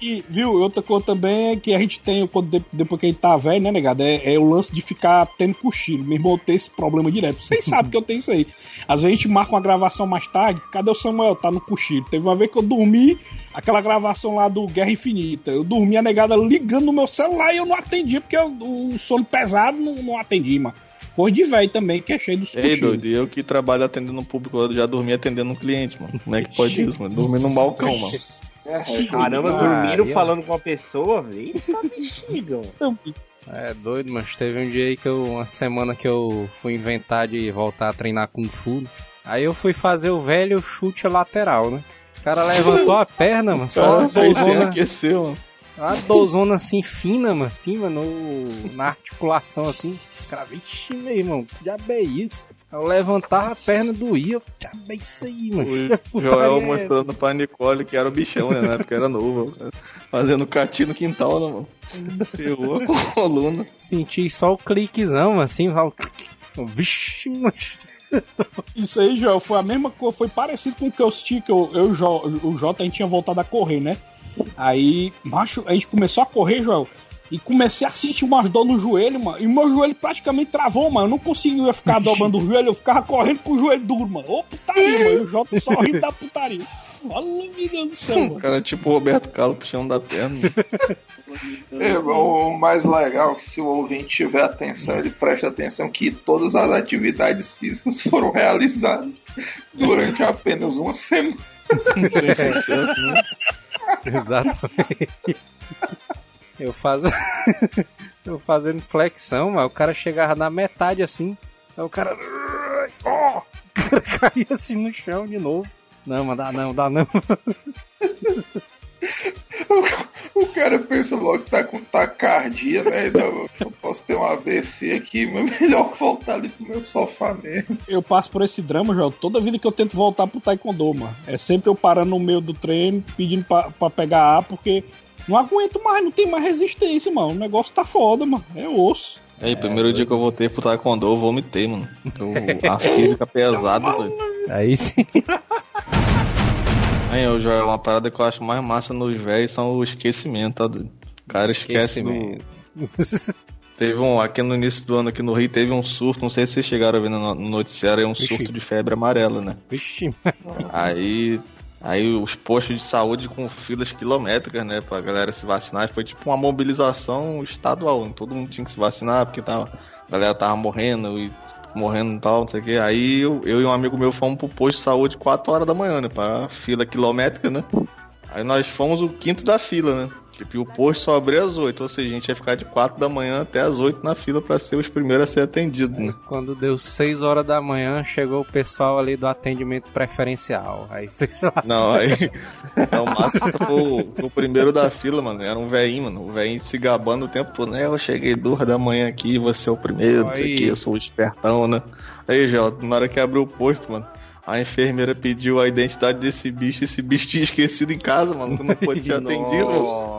E, viu, outra coisa também é que a gente tem, quando depois que a gente tá velho, né, negado? É, é o lance de ficar tendo cochilo. Meu irmão tem esse problema direto. Vocês sabem que eu tenho isso aí. Às vezes a gente marca uma gravação mais tarde. Cadê o Samuel? Tá no cochilo. Teve uma vez que eu dormi, aquela gravação lá do Guerra Infinita. Eu dormi a negada ligando no meu celular e eu não atendi, porque eu- o sono pesado não, não atendi, mano. Coisa de velho também, que é cheio dos Ei, doido, eu que trabalho atendendo um público, eu já dormi atendendo um cliente, mano. Como é que pode isso, mano? Dormir no balcão, mano. Caramba, Ah, dormiram falando com uma pessoa, velho. Tá bexiga, mano. É doido, mas teve um dia aí que eu, uma semana que eu fui inventar de voltar a treinar Kung Fu. né? Aí eu fui fazer o velho chute lateral, né? O cara levantou a perna, mano, só uma dozona, aqueceu, mano. uma dozona assim fina, mano, assim, mano, no- na articulação assim. Cara, vixe, meu irmão, que diabo é isso? Eu levantava a perna doía, eu, é isso aí, mano. O Joel é mostrando pra Nicole que era o bichão, né? Na época era novo. cara. Fazendo catinho no quintal, né, mano? Ferrou a coluna. Senti só o cliquezão, assim, só o Vixe, mano. Isso aí, Joel, foi a mesma coisa, foi parecido com o que eu assisti, que eu, eu e o Jota, a gente tinha voltado a correr, né? Aí, macho, a gente começou a correr, Joel, e comecei a sentir umas dor no joelho, mano, e meu joelho praticamente travou, mano, eu não conseguia ficar dobrando o joelho, eu ficava correndo com o joelho duro, mano, ô putaria, mano, e o Jota só rindo da putaria. Olha, meu Deus do céu, O mano. cara é tipo o Roberto Carlos puxando da perna. É, o mais legal é que se o ouvinte tiver atenção, ele presta atenção que todas as atividades físicas foram realizadas durante apenas uma semana. Exatamente. Eu faz... eu fazendo flexão, mas o cara chegava na metade assim. Aí o cara. ó! Caía assim no chão de novo. Não, mas dá não, dá não. O cara pensa logo que tá com tacardia, né? Não, eu posso ter um AVC aqui, mas melhor voltar ali pro meu sofá mesmo. Eu passo por esse drama, João, toda vida que eu tento voltar pro Taekwondo, mano. É sempre eu parando no meio do treino, pedindo pra, pra pegar ar, porque não aguento mais, não tem mais resistência, mano. O negócio tá foda, mano. É osso. Aí, primeiro é, dia que eu voltei pro Taekwondo, eu vomitei, mano. Eu, a física pesada, doido. Aí sim. Aí, eu já uma parada que eu acho mais massa nos velhos são o esquecimento, tá doido? O cara esquece do. Teve um, aqui no início do ano, aqui no Rio, teve um surto, não sei se vocês chegaram a ver no noticiário, é um Vixe. surto de febre amarela, né? Vixe. Aí, aí os postos de saúde com filas quilométricas, né, pra galera se vacinar, foi tipo uma mobilização estadual, todo mundo tinha que se vacinar, porque tava, a galera tava morrendo e morrendo e tal, não sei o que. Aí eu, eu e um amigo meu fomos pro posto de saúde 4 horas da manhã, né? Pra fila quilométrica, né? Aí nós fomos o quinto da fila, né? Tipo, e o posto só abria às 8, ou seja, a gente ia ficar de 4 da manhã até às 8 na fila para ser os primeiros a ser atendidos, né? Quando deu 6 horas da manhã, chegou o pessoal ali do atendimento preferencial. Aí você. Não, aí. Não, o máximo foi o, primeiro da fila, mano. Era um velhinho, mano. O velhinho se gabando o tempo todo, né? Eu cheguei duas da manhã aqui, você é o primeiro, não sei o que, eu sou o espertão, né? Aí, já, na hora que abriu o posto, mano. A enfermeira pediu a identidade desse bicho, esse bicho tinha esquecido em casa, mano, que não pode ser atendido, mano.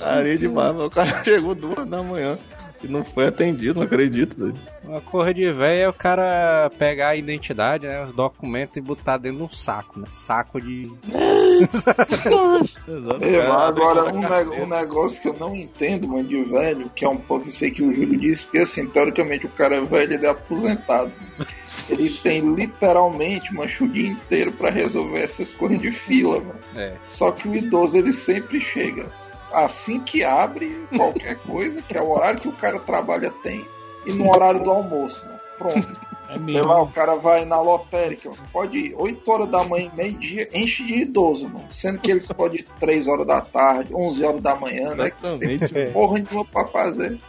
Parei demais, mano. O cara chegou duas da manhã e não foi atendido, não acredito. Doido. Uma cor de velho é o cara pegar a identidade, né, os documentos e botar dentro de um saco, né? Saco de. é, agora, um, ne um, negócio que eu não entendo, mano, de velho, que é um pouco isso aí que o Júlio disse, porque assim, teoricamente o cara é velho, ele é aposentado. Ele tem literalmente uma chuguinha inteira para resolver essas coisas de fila, mano. É. Só que o idoso ele sempre chega assim que abre qualquer coisa, que é o horário que o cara trabalha tem, e no horário do almoço, mano. Pronto. É Sei lá, o cara vai na lotérica, pode ir 8 horas da manhã, meio-dia, enche de idoso, mano. Sendo que eles podem ir 3 horas da tarde, 11 horas da manhã, né? Exatamente. Tem porra nenhuma pra fazer.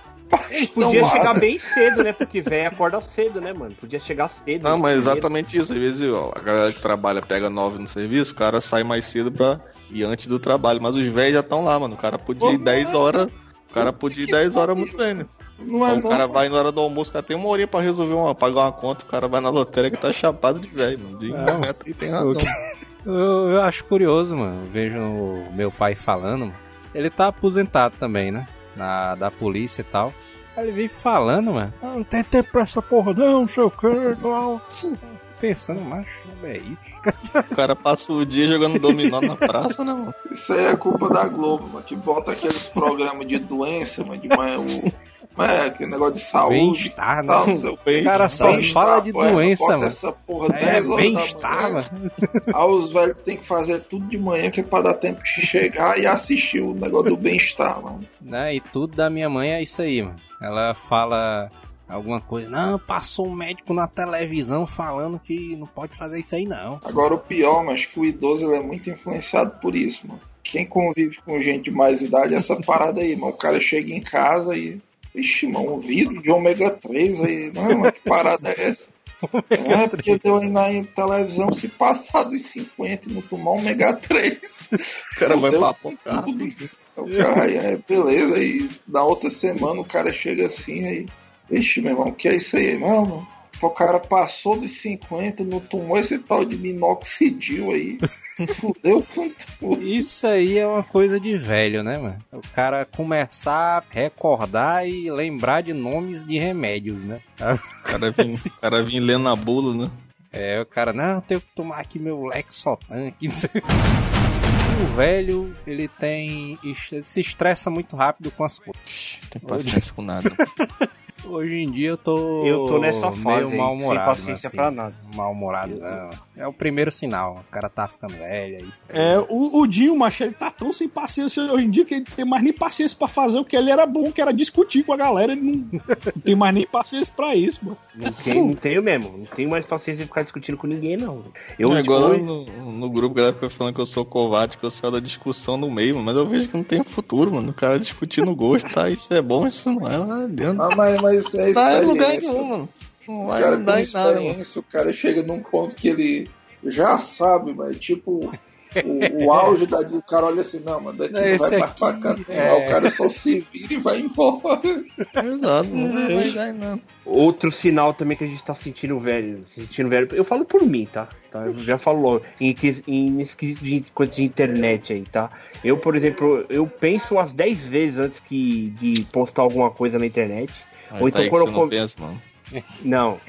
Podia chegar bem cedo, né? Porque velho acorda cedo, né, mano? Podia chegar cedo. Não, mas exatamente isso. Às vezes ó, a galera que trabalha pega nove no serviço, o cara sai mais cedo pra ir antes do trabalho. Mas os velhos já estão lá, mano. O cara podia ir 10 horas. O cara podia ir 10 horas muito bem, né? Não é o cara vai na hora do almoço, cara tem uma horinha pra resolver uma, pagar uma conta, o cara vai na lotérica e tá chapado de velho, mano. De é, e tem razão. Eu, eu, acho curioso, mano. Vejo o meu pai falando. Ele tá aposentado também, né? Na, da polícia e tal. Ele vem falando, mano. Ah, não tem tempo pra essa porra, não, não sei o que, não. Pensando, macho, é isso. O cara passa o dia jogando dominó na praça, né, mano? Isso aí é culpa da Globo, mano, que bota aqueles programas de doença, mano, de manhã, o. É, aquele negócio de saúde. Bem-estar, né? o cara só fala de doença, mano. Essa porra é, bem-estar, mano. Aí os velhos tem que fazer tudo de manhã que é pra dar tempo de chegar e assistir o negócio do bem-estar, mano. Né? E tudo da minha mãe é isso aí, mano. Ela fala alguma coisa. Não, passou um médico na televisão falando que não pode fazer isso aí, não. Agora o pior, mas que o idoso é muito influenciado por isso, mano. Quem convive com gente de mais idade, essa parada aí, mano. O cara chega em casa e. Ixi, mano, um vidro de ômega 3 aí. Não, mas que parada é essa? É, porque deu aí na televisão se passar dos 50 e não tomar ômega 3. O cara vai papocar. O cara, é, beleza, aí na outra semana o cara chega assim, aí, vixe, meu irmão, que é isso aí? Não, mano, o cara passou dos 50, não tomou esse tal de minoxidil aí, fudeu com tudo. Isso aí é uma coisa de velho, né, mano? O cara começar a recordar e lembrar de nomes de remédios, né? O cara vem, o cara vem lendo a bula, né? É, o cara, não, tenho que tomar aqui meu Lexotan aqui, não sei o velho, ele tem. Ele se estressa muito rápido com as coisas. Não tem paciência com nada. Hoje em dia eu tô. Eu tô nessa fase. Meio mal-humorado. Sem paciência assim, pra nada. Mal-humorado, não. É o primeiro sinal. O cara tá ficando velho aí. É, o, o Dinho, macho, ele tá tão sem paciência hoje em dia que ele tem mais nem paciência pra fazer o que ele era bom, que era discutir com a galera. Ele não, não tem mais nem paciência pra isso, mano. Não, tem, não tenho mesmo. Não tenho mais paciência de ficar discutindo com ninguém, não. Eu, é, agora no, no grupo, galera fica falando que eu sou covarde, que eu saio da discussão no meio, mas eu vejo que não tem futuro, mano. O cara discutindo gosto, tá? Isso é bom, isso não é. Lá dentro. Ah, mas, mas é isso tá, lugar nenhum, mano. O cara com experiência, nada, o cara chega num ponto que ele já sabe, mas tipo, o, o auge da o cara olha assim, não, mano, daqui não, não vai mais pra cá, é... o cara só se vira e vai embora. Exato, não vai dar, não. Outro sinal também que a gente tá sentindo velho, sentindo velho, eu falo por mim, tá? tá? Eu já falo em, em, de coisa de internet aí, tá? Eu, por exemplo, eu penso umas 10 vezes antes que, de postar alguma coisa na internet. Ah, ou então tá quando eu não penso, mano. Não.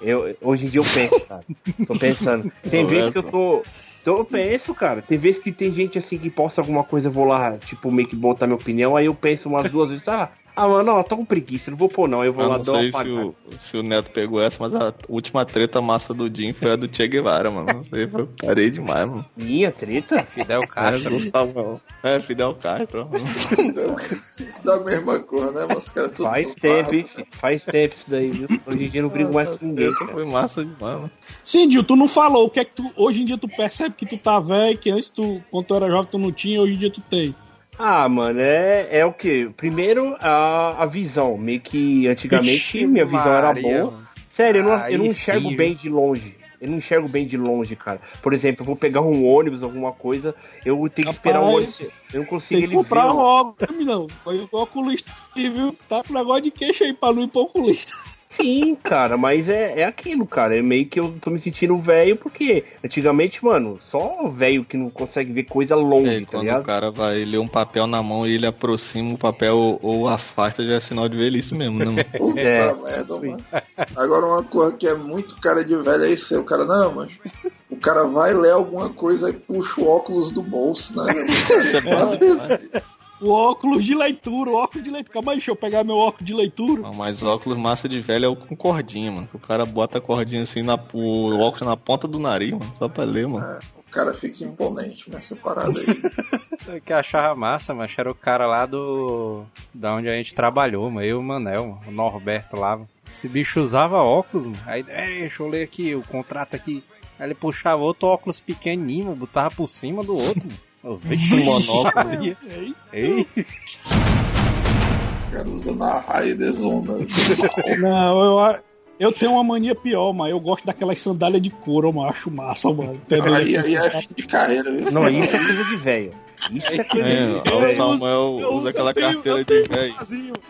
Eu, hoje em dia eu penso, cara. Tô pensando. Tem vezes que eu tô. Eu penso, cara. Tem vezes que tem gente assim que posta alguma coisa, eu vou lá, tipo, meio que botar minha opinião, aí eu penso umas duas vezes, ah, ah, mano, ó, tô com preguiça, não vou pôr não, eu vou eu lá dar uma se o, se o Neto pegou essa, mas a última treta massa do Jim foi a do Che Guevara, mano. Não sei, foi, parei demais, mano. Minha treta? Fidel Castro. É, é Fidel Castro. da mesma cor, né? Mas cara, tudo faz tempo, faz tempo isso daí, viu? Hoje em dia não brigo mais com ninguém. Cara. Foi massa demais, mano. Sim, Gil, tu não falou o que é que tu. Hoje em dia tu percebe que tu tá velho, que antes tu, quando tu era jovem, tu não tinha, hoje em dia tu tem. Ah, mano, é, é o que? Primeiro, a, a visão. Meio que antigamente Ixi, minha visão Maria. era boa. Sério, eu não, eu não enxergo sim. bem de longe. Eu não enxergo bem de longe, cara. Por exemplo, eu vou pegar um ônibus, alguma coisa, eu tenho que esperar o ônibus. Eu não consigo Tem que comprar logo, não. Foi o oculista, viu? Tá com negócio de queixo aí pra não ir pro oculista. Sim, cara, mas é, é aquilo, cara. É meio que eu tô me sentindo velho, porque antigamente, mano, só velho que não consegue ver coisa longe, é, tá quando ligado? o cara vai ler um papel na mão e ele aproxima o papel ou afasta, já é sinal de velhice mesmo, né, Puta é. merda, mano. Agora uma coisa que é muito cara de velho é isso aí, o cara, não, mas o cara vai ler alguma coisa e puxa o óculos do bolso, né? Você é, o óculos de leitura, o óculos de leitura. Calma aí, deixa eu pegar meu óculos de leitura. Não, mas óculos massa de velho é o com cordinha, mano. O cara bota a cordinha assim, na, o óculos na ponta do nariz, mano. Só pra ler, mano. É, o cara fica imponente nessa parada aí. o que achava massa, mas era o cara lá do. da onde a gente trabalhou, mano. Eu e o Manel, mano. o Norberto lá. Mano. Esse bicho usava óculos, mano. Aí, é, deixa eu ler aqui o contrato aqui. Aí ele puxava outro óculos pequenininho, mano, botava por cima do outro, mano. Vixe, monóculo. Ei. Ei. O cara usa na raia de zona. Não, eu, eu tenho uma mania pior, mas eu gosto daquelas sandálias de couro, eu acho massa, mano. Entendeu? Aí, aí é fim de carreira, viu? Não, isso é coisa de velho. Isso é coisa é, de O Samuel usa, usa aquela tenho, carteira de velho.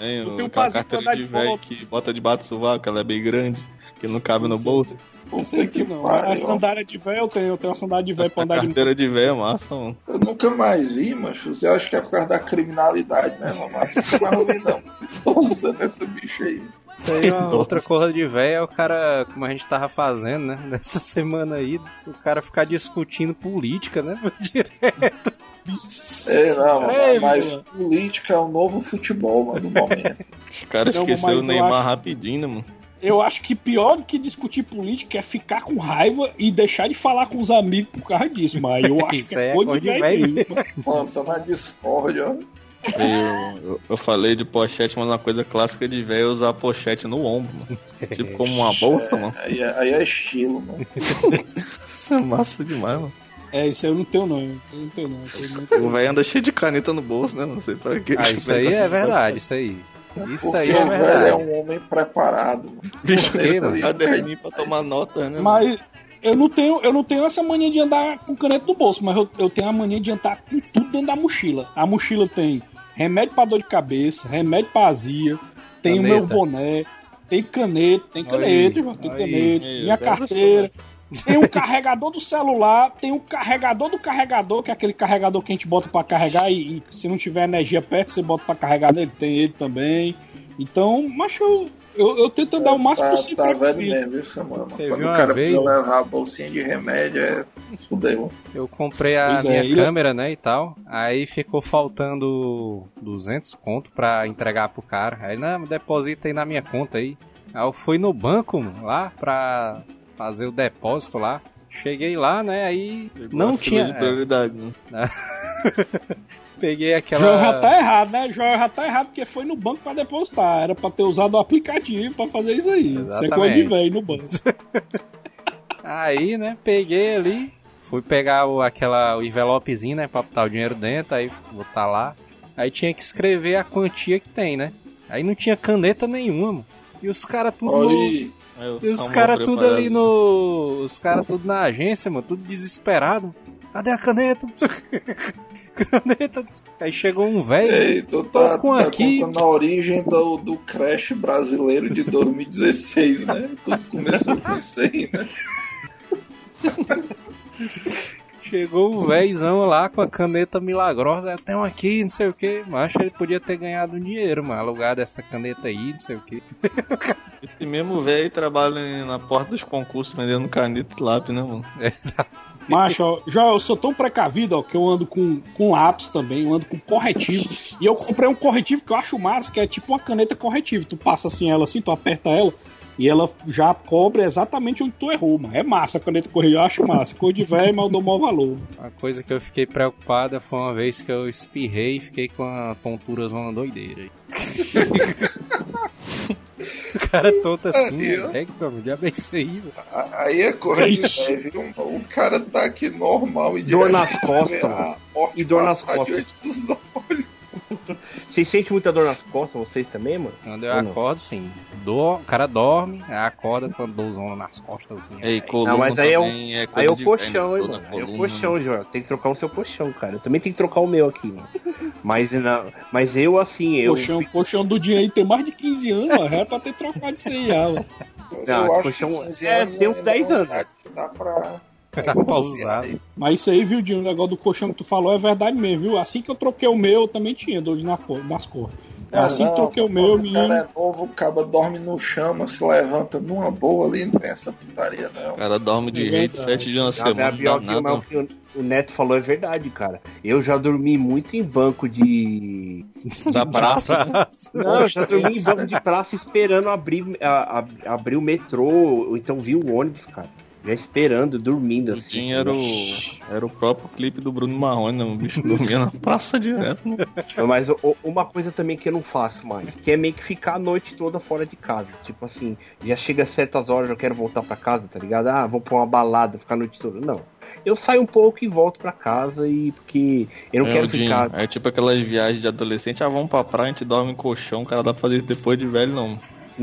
Eu tenho aquela carteira de velho que bota debaixo do sovaco, ela é bem grande, que não cabe no bolso. Não sei que não. A sandália de véio eu tenho, eu tenho uma sandália de véio pra andar carteira de, de véio é massa, mano. Eu nunca mais vi, mas você acha que é por causa da criminalidade, né, mano? Acho que não vai não. Tô usando essa bicha aí. Isso aí é uma outra coisa de velho é o cara, como a gente tava fazendo, né? Nessa semana aí, o cara ficar discutindo política, né? Direto. É, não, é, mas mano. política é o novo futebol, mano, do momento. Os caras esqueceram o Neymar acho... rapidinho, né, mano? Eu acho que pior do que discutir política é ficar com raiva e deixar de falar com os amigos por causa disso, mas eu acho Isso que é, é coisa de velho. Mano, tá na Discord, ó. Eu, eu, eu, falei de pochete, mas uma coisa clássica de velho é usar pochete no ombro, mano. Tipo como uma bolsa, é, mano. Aí, é, aí é estilo, mano. Isso é massa demais, mano. É, isso eu não tenho não. Eu não tenho não. O velho anda cheio de caneta no bolso, né? Não sei pra quê. Ah, isso aí é verdade, isso aí. Isso aí é verdade. é um homem preparado. Bicho, caderninho pra tomar nota, né? Mas eu não tenho, eu não tenho essa mania de andar com caneta no bolso, mas eu, eu tenho a mania de andar com tudo dentro da mochila. A mochila tem remédio pra dor de cabeça, remédio pra azia, tem caneta. o meu boné, tem caneta, tem caneta, aí, tem caneta, minha carteira. Tem um carregador do celular, tem um carregador do carregador, que é aquele carregador que a gente bota para carregar e, e, se não tiver energia perto, você bota para carregar nele, tem ele também. Então, macho, eu, eu, eu tento andar o máximo tá, possível. Tá velho mesmo, viu, Samuel? Quando o cara vez... precisa levar a bolsinha de remédio, é fudeu. Eu comprei a pois minha é, câmera, né, e tal. Aí ficou faltando 200 conto pra entregar pro cara. Aí, não, deposita aí na minha conta aí. Aí eu fui no banco lá pra fazer o depósito lá. Cheguei lá, né? Aí não tinha. De prioridade, né? Peguei aquela. João já tá errado, né? João já tá errado porque foi no banco pra depositar. Era pra ter usado o aplicativo pra fazer isso aí. Você é coisa de velho no banco. aí, né? Peguei ali. Fui pegar o, aquela, o envelopezinho, né? Pra botar o dinheiro dentro. Aí botar lá. Aí tinha que escrever a quantia que tem, né? Aí não tinha caneta nenhuma, mano. E os caras tudo. Olha E os caras tudo ali no. Os caras tudo na agência, mano, tudo desesperado. Cadê a caneta? Não sei o quê. Caneta. Aí chegou um velho. Ei, tu tá, com tu tá aqui. contando a origem do, do Crash brasileiro de 2016, né? Tudo começou com isso aí, né? Chegou um velhzão lá com a caneta milagrosa. Eu tenho aqui, não sei o que. Mas ele podia ter ganhado um dinheiro, mano. Alugado essa caneta aí, não sei o que. Esse mesmo velho trabalha na porta dos concursos vendendo caneta e lápis, né, mano? Macho, ó, já eu sou tão precavido, ó, que eu ando com, com lápis também, eu ando com corretivo. E eu comprei um corretivo que eu acho massa, que é tipo uma caneta corretivo. Tu passa assim ela assim, tu aperta ela e ela já cobre exatamente onde tu errou, mano. É massa a caneta corretiva, eu acho massa. Cor de velho, mas eu dou maior valor. Uma coisa que eu fiquei preocupada foi uma vez que eu espirrei e fiquei com a tontura zona doideira. o cara todo assim, é que meu diabo é isso aí, velho. Aí é correr de viu? O cara tá aqui normal e de Dor nas costas, E dor nas costas. dos olhos. Vocês sentem muita dor nas costas, vocês também, mano? Quando eu Ou não? acordo, sim. Do... O cara dorme, aí acorda quando dou zona nas costas, assim. Ei, aí. coluna Não, mas aí é o, é aí é o colchão, velho, hein, mano. Aí é o coluna. colchão, Joel. Tem que trocar o seu colchão, cara. Eu também tenho que trocar o meu aqui, mano. Mas, não, mas eu, assim, eu. Colchão, colchão do dia aí tem mais de 15 anos, ó. É pra ter trocado isso aí já, ó. Não, eu acho colchão- que 15 é, tem uns ainda 10 não anos. Dá pra. Usar. Mas isso aí, viu, Dinho? O negócio do colchão que tu falou é verdade mesmo, viu? Assim que eu troquei o meu, eu também tinha dor na co- nas. É assim que não, troquei o meu, quando menino. O cara é novo, o cara dorme no chão, se levanta numa boa ali, não tem essa putaria, não. O cara dorme de É jeito sete dias na semana, não dá que o- nada. o que o, o Neto falou é verdade, cara. Eu já dormi muito em banco de. Da praça. Não, eu já dormi em banco de praça esperando abrir, a- a- abrir o metrô, ou então vi o ônibus, cara. Já esperando, dormindo. Assim. Jim era o, era o próprio clipe do Bruno Marrone, né? O bicho dormia na praça direto. né? Mas o- uma coisa também que eu não faço mais, que é meio que ficar a noite toda fora de casa. Tipo assim, já chega a certas horas, eu quero voltar pra casa, tá ligado? Ah, vou pra uma balada, ficar a noite toda. Não. Eu saio um pouco e volto pra casa e porque eu não É, quero ficar. É tipo aquelas viagens de adolescente, ah, vamos pra praia, a gente dorme em colchão, o cara dá pra fazer isso depois de velho, não.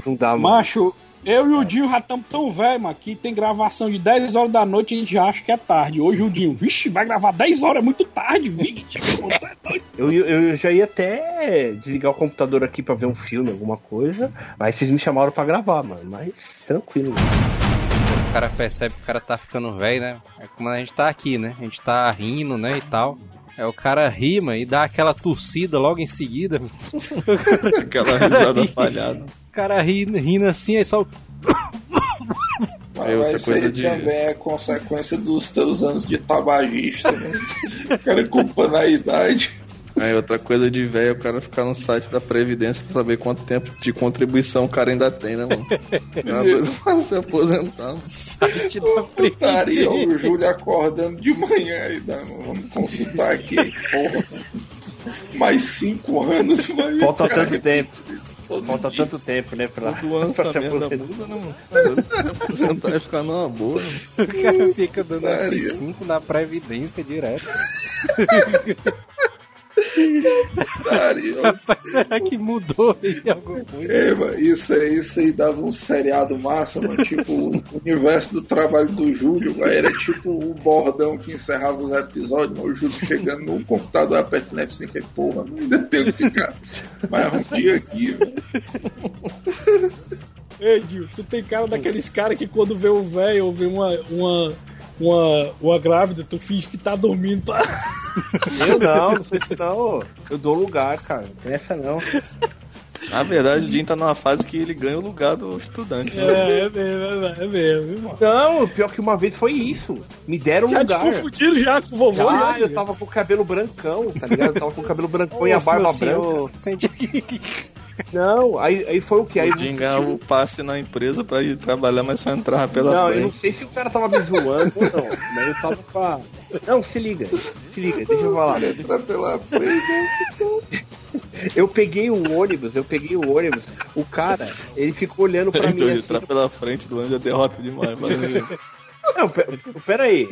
Não dá, mano. Macho, eu e o Dinho já estamos tão velho, mano, que tem gravação de 10 horas da noite e a gente já acha que é tarde. Hoje o Dinho, vixe, vai gravar 10 horas, é muito tarde, 20. Eu, eu, eu já ia até desligar o computador aqui pra ver um filme, alguma coisa, mas vocês me chamaram pra gravar, mano. Mas tranquilo. O cara percebe que o cara tá ficando velho, né? É como a gente tá aqui, né? A gente tá rindo, né? E tal. É o cara rima e dá aquela torcida logo em seguida. Aquela risada falhada. O cara ri, rindo assim, aí só. Mas, É mas isso aí de- também é consequência dos teus anos de tabagista, né? O cara culpando a idade. Aí outra coisa de velho é o cara ficar no site da Previdência pra saber quanto tempo de contribuição o cara ainda tem, né, mano? É uma coisa pra se aposentar. Site da Putaria, o Previdência. Júlio acordando de manhã e dando, vamos consultar aqui, porra. Mais cinco anos, vai Falta tanto tempo. todo Falta dia. tanto tempo, né, pra, Todo ano pra essa se merda muda, né, mano? Se aposentar e ficar numa boa, né? O cara fica dando Putaria. F5 na Previdência direto. Rapaz, será que mudou aí alguma coisa? É, mano, isso aí, isso aí dava um seriado massa, mano. Tipo, o universo do trabalho do Júlio, mano, era tipo o bordão que encerrava os episódios, mano, o Júlio chegando no computador, apertando F5 e porra, mano, ainda tenho que ficar mais um dia aqui, mano. Ei, Dinho, tu tem cara daqueles caras que quando vê o velho ou vê uma, uma, uma, uma grávida, tu finge que tá dormindo. Tá? Eu não, não sei se não. Eu dou lugar, cara. Não tem essa não. Na verdade, o Jim tá numa fase que ele ganha o lugar do estudante. né? É, é mesmo, é mesmo, irmão. Não, pior que uma vez foi isso. Me deram Já te lugar. confundiram já com o vovô, Ah, já, eu tava com o cabelo brancão, tá ligado? Eu tava com o cabelo brancão e a barba branca. senhor, sente que... Não, aí, aí foi o que? Aí O Jim ganhava o passe na empresa pra ir trabalhar, mas só entrava pela Não, eu frente. não sei se o cara tava me zoando ou não, mas eu tava com a... Não, se liga, se liga, deixa eu falar. Entra pela frente. Eu peguei o ônibus, eu peguei o ônibus, o cara, ele ficou olhando pra Então, mim assim, entrar pela frente do ônibus é derrota demais. Mas... Não, pe- pera aí.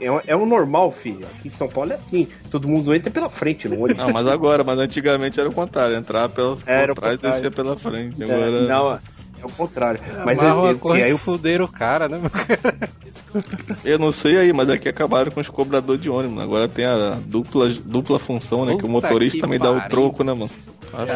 É, é um normal, filho. Aqui em São Paulo é assim. Todo mundo entra pela frente no ônibus. Não, mas agora, mas antigamente era o contrário, entrar pela por o trás e descer pela frente. É, Agora não, É o contrário. Mas, mas é, uma aí fuderam o cara, né, meu cara? Eu não sei aí, mas aqui acabaram com os cobradores de ônibus. Agora tem a dupla, dupla função, né? Puta que o motorista também dá o troco, né, mano?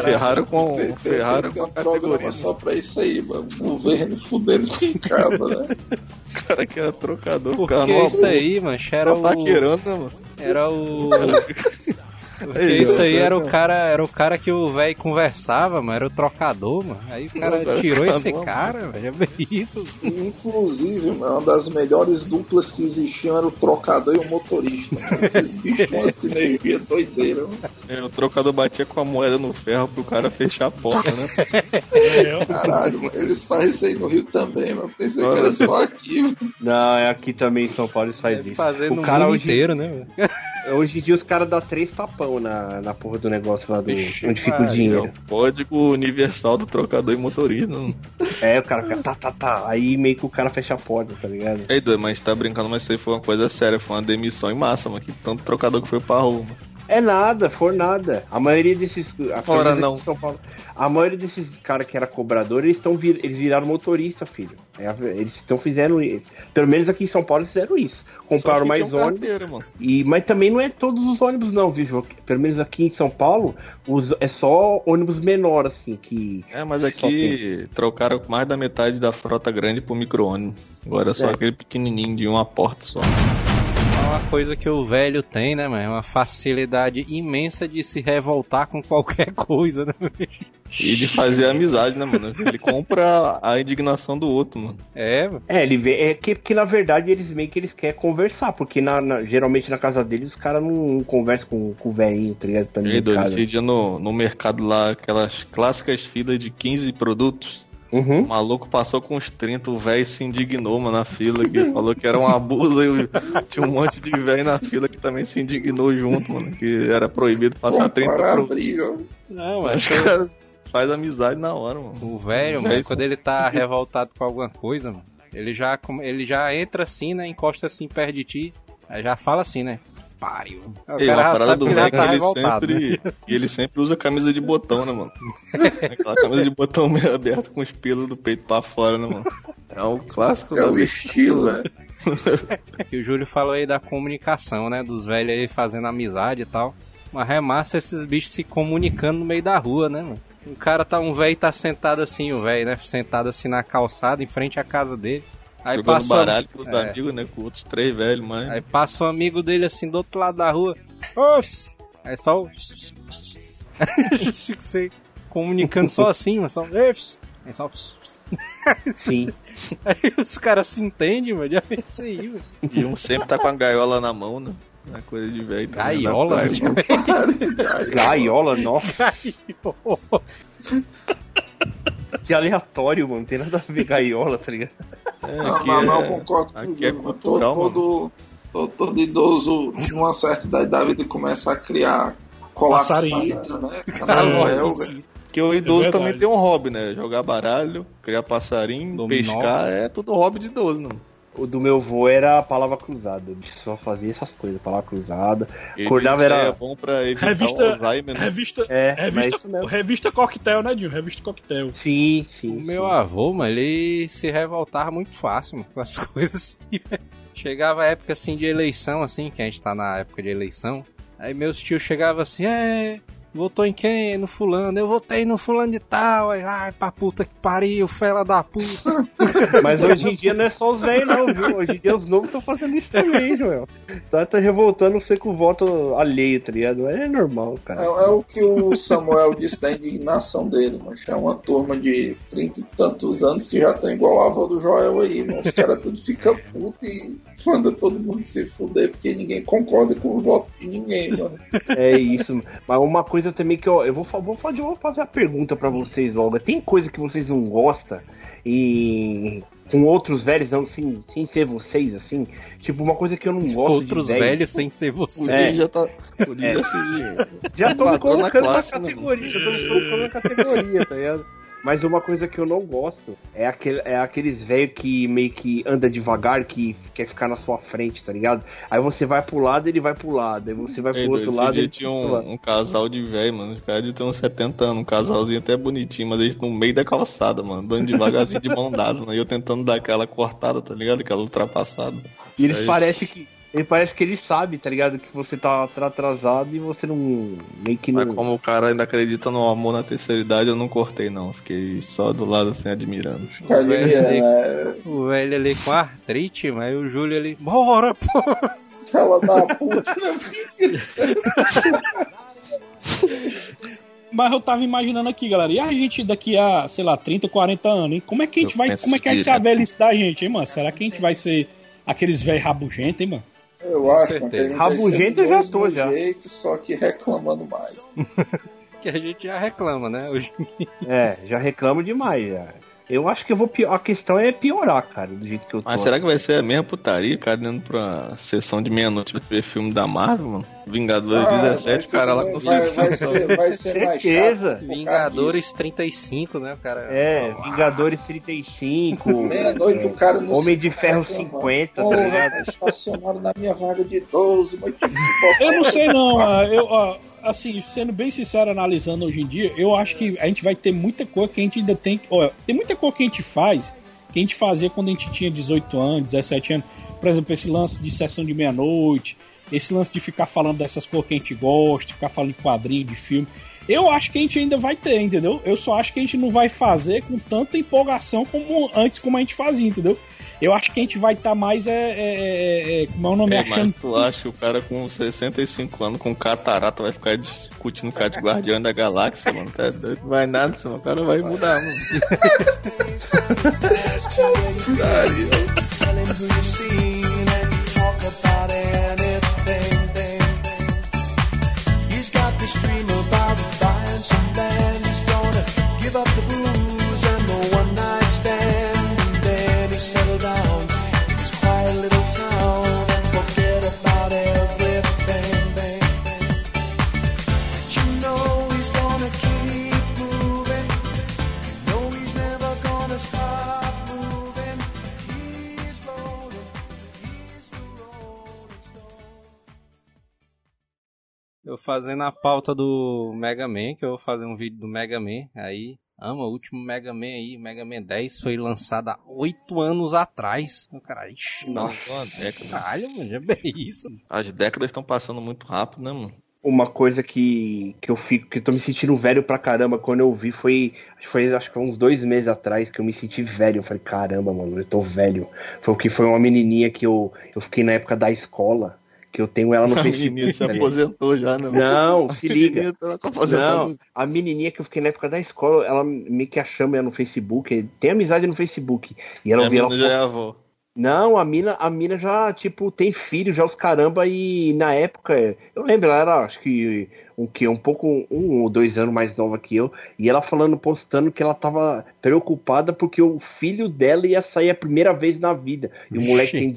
Ferraram com, tem, ferraram tem, tem, com a categoria. só pra isso aí, mano. O governo fudendo com o cara, né? O cara que era trocador, Porque cara, isso aí, mano, era o... Paquerando, né, mano? Era o... Porque isso aí era o cara, era o cara que o velho conversava, mano, era o trocador, mano. Aí o cara tirou esse cara, velho. Já isso. Inclusive, mano, uma das melhores duplas que existiam era o trocador e o motorista. Mano. Esses bichos com uma sinergia doideira, mano. É, o trocador batia com a moeda no ferro pro cara fechar a porta, né? Caralho, mano, eles fazem isso aí no Rio também, mano. Pensei que era só aqui, mano. Não, é aqui também em São Paulo eles fazem é isso. Fazendo o cara hoje... inteiro, né? Hoje em dia os caras dão três tapão na, na porra do negócio lá do Ixi, onde fica o dinheiro. É o código universal do trocador e motorista. É, o cara fica tá, tá, tá. Aí meio que o cara fecha a porta, tá ligado? Ei, doido, mas tá brincando, mas isso aí foi uma coisa séria, foi uma demissão em massa, mano. Que tanto trocador que foi pra rua, mano. É nada, for nada. A maioria desses. A Fora não. São Paulo, a maioria desses caras que era cobrador, eles estão vir, eles viraram motorista, filho. É, eles estão fazendo. Pelo menos aqui em São Paulo eles fizeram isso. Compraram mais ônibus. Carteira, e, mas também não é todos os ônibus, não, viu? Pelo menos aqui em São Paulo, os, é só ônibus menor, assim, que. É, mas aqui trocaram mais da metade da frota grande por micro-ônibus. Agora é só é. aquele pequenininho de uma porta só uma coisa que o velho tem, né, mano? É uma facilidade imensa de se revoltar com qualquer coisa, né? E de fazer amizade, né, mano? Ele compra a indignação do outro, mano. É, mano. É, ele vê. É que, que na verdade eles meio que eles querem conversar, porque na, na geralmente na casa deles os caras não, não, conversam com, com o velhinho, tá ligado? Tá e doido, esse dia no, no mercado lá, aquelas clássicas filas de 15 produtos. Uhum. O maluco passou com uns 30, o velho se indignou, mano, na fila, que falou que era um abuso e tinha um monte de velho na fila que também se indignou junto, mano, que era proibido passar 30 pro... briga. Não, mas faz amizade na hora, mano. O velho, mano, quando ele tá revoltado com alguma coisa, mano, ele já, ele já entra assim, né, encosta assim perto de ti, aí já fala assim, né, pariu. O Ei, cara a parada do Mac, tá ele sempre, né? ele sempre usa camisa de botão, né, mano? Aquela camisa de botão meio aberta com os pelos do peito pra fora, né, mano? É um clássico. É o estilo, né? e o Júlio falou aí da comunicação, né? Dos velhos aí fazendo amizade e tal. Uma remassa esses bichos se comunicando no meio da rua, né, mano? O cara tá, um velho tá sentado assim, o velho, né? Sentado assim na calçada, em frente à casa dele. Aí Jogando passa baralho com os é. amigos, né? Com outros três velhos, mas. Aí passa um amigo dele assim do outro lado da rua. Ops! Aí só o. Fico comunicando só assim, mas só. Aí só. Sim. Aí os caras se entendem, mano. Já pensei, mano. E um sempre tá com a gaiola na mão, né? É coisa de velho. Tá gaiola? Gaiola, nossa. Gaiola. Que aleatório, mano. Não tem nada a ver gaiola, tá ligado? É, ah, mas, é, eu concordo com o é cultural, todo, todo, todo, idoso, numa certa idade da vida, começa a criar colapsita, né? Canal Porque o idoso é também tem um hobby, né? Jogar baralho, criar passarinho, Dominó. pescar, é tudo hobby de idoso, não. O do meu avô era a palavra cruzada. Ele só fazia essas coisas, palavra cruzada. Acordava era. É bom pra evitar revista, o Alzheimer, né? Revista, é, revista, revista coquetel, né, Dinho? Revista coquetel. Sim, sim. O sim. meu avô, mano, ele se revoltava muito fácil mano, com as coisas. Chegava a época assim de eleição, assim, que a gente tá na época de eleição. Aí meus tios chegavam assim, é Votou em quem? No fulano. Eu votei no fulano de tal. Aí, ai, pra puta que pariu, fela da puta. Mas hoje em dia não é só os velhos, não, viu? Hoje em dia os novos estão fazendo isso também, Joel. Tá, tá revoltando você com o voto alheio, tá ligado? É normal, cara. É, é o que o Samuel disse da indignação dele, mas é uma turma de trinta e tantos anos que já tá igual a avó do Joel aí, mano. Os caras tudo ficam puto e manda todo mundo se fuder porque ninguém concorda com o voto de ninguém, mano. É isso. Mas uma coisa também que eu, eu vou, vou, fazer, vou fazer a pergunta para vocês, Olga. Tem coisa que vocês não gostam e com outros velhos, não, sem, sem ser vocês, assim. Tipo, uma coisa que eu não gosto Outros velho. velhos sem ser vocês. É. Já tá. É. Já tô me colocando na, classe, na né, categoria. Né? Já tô me colocando na categoria, tá ligado? Mas uma coisa que eu não gosto é, aquele, é aqueles velhos que meio que anda devagar, que quer ficar na sua frente, tá ligado? Aí você vai pro lado, ele vai pro lado. Aí você vai pro Ei, outro lado. dia tinha um, um casal de velho, mano. Os caras de uns 70 anos, um casalzinho até bonitinho, mas eles no meio da calçada, mano, andando devagarzinho de mão dada, mano. E eu tentando dar aquela cortada, tá ligado? Aquela ultrapassada. E eles Aí- parecem que. Ele parece que ele sabe, tá ligado? Que você tá atrasado e você não. meio que não. Mas como o cara ainda acredita no amor na terceira idade, eu não cortei, não. Fiquei só do lado assim, admirando. O velho, ali, o velho ali com artrite, mas o Júlio ali, bora, pô! Fala da puta. Mas eu tava imaginando aqui, galera. E a gente daqui a, sei lá, 30, 40 anos, hein? Como é que a gente Eu vai. Como é que vai ser a velhice da gente, hein, mano? Será que a gente vai ser aqueles velhos rabugentos, hein, mano? Eu acho que ser Rabugento eu já tô, já. jeito, só que reclamando mais. Que a gente já reclama, né? Hoje É, já reclamo demais, já. Eu acho que eu vou pior. A questão é piorar, cara, do jeito que eu tô. Mas será que vai ser a mesma putaria, cara, dentro pra sessão de meia-noite pra ver filme da Marvel, mano? Vingadores Ah, 17, vai ser- cara lá com vai- 60. vai ser- vai ser mais Certeza. chato. Vingadores 35, né, cara? É, Vingadores 35. Meia-noite o cara no Homem de Ferro reclamando. 50, tá ligado? estacionaram na minha vaga de 12, mas Eu não sei não, ah, eu, ó, assim, sendo bem sincero, analisando hoje em dia, eu acho que a gente vai ter muita coisa que a gente ainda tem. Tem muita coisa que a gente faz que a gente fazia quando a gente tinha 18 anos, 17 anos. Por exemplo, esse lance de sessão de meia-noite, esse lance de ficar falando dessas coisas que a gente gosta, ficar falando de quadrinho, de filme. Eu acho que a gente ainda vai ter, entendeu? Eu só acho que a gente não vai fazer com tanta empolgação como antes, como a gente fazia, entendeu? Eu acho que a gente vai estar mais, é, é, é, é, como é o nome, É, achando mas tu acha que o cara com 65 anos, com catarata, vai ficar discutindo com de Guardião da Galáxia, mano? Tá doido? Não vai nada, senão o cara vai mudar, mano. Eu fazendo a pauta do Mega Man, que eu vou fazer um vídeo do Mega Man, aí, ama, o último Mega Man aí, Mega Man 10, foi lançado há 8 anos atrás. O cara, ixi, Nossa, nossa, uma década. caralho, mano, já bem isso. As décadas estão passando muito rápido, né, mano? Uma coisa que, que eu fico, que eu tô me sentindo velho pra caramba quando eu vi foi, acho que foi, acho que foi uns dois meses atrás que eu me senti velho. Eu falei, caramba, mano, eu tô velho. Foi o que foi uma menininha que eu, eu fiquei na época da escola, que eu tenho ela no A Facebook. menina se tá ligado? aposentou já, né? Não, A se liga. menininha tá. Não, a menininha que eu fiquei na época da escola, ela meio que a chama no Facebook, tem amizade no Facebook. E ela a ouviu ela já é avó. Não, a mina, a mina já, tipo, tem filho, já os caramba, e na época, eu lembro, ela era, acho que, um, que, um pouco, um ou dois anos mais nova que eu, e ela falando, postando que ela tava preocupada porque o filho dela ia sair a primeira vez na vida. E o moleque tem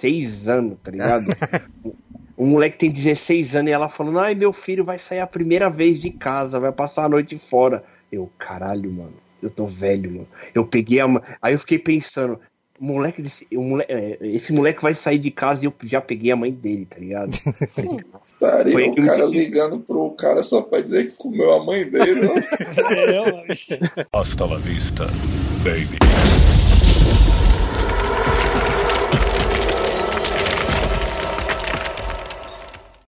16 anos, tá ligado? o moleque tem 16 anos e ela falando, ai, meu filho vai sair a primeira vez de casa, vai passar a noite fora. Eu, caralho, mano, eu tô velho, mano. Eu peguei a. Aí eu fiquei pensando, moleque desse, o moleque, é, esse moleque vai sair de casa e eu já peguei a mãe dele, tá ligado? Estaria Foi o cara me- ligando pro cara só pra dizer que comeu a mãe dele. ó. É, Hasta la vista, baby.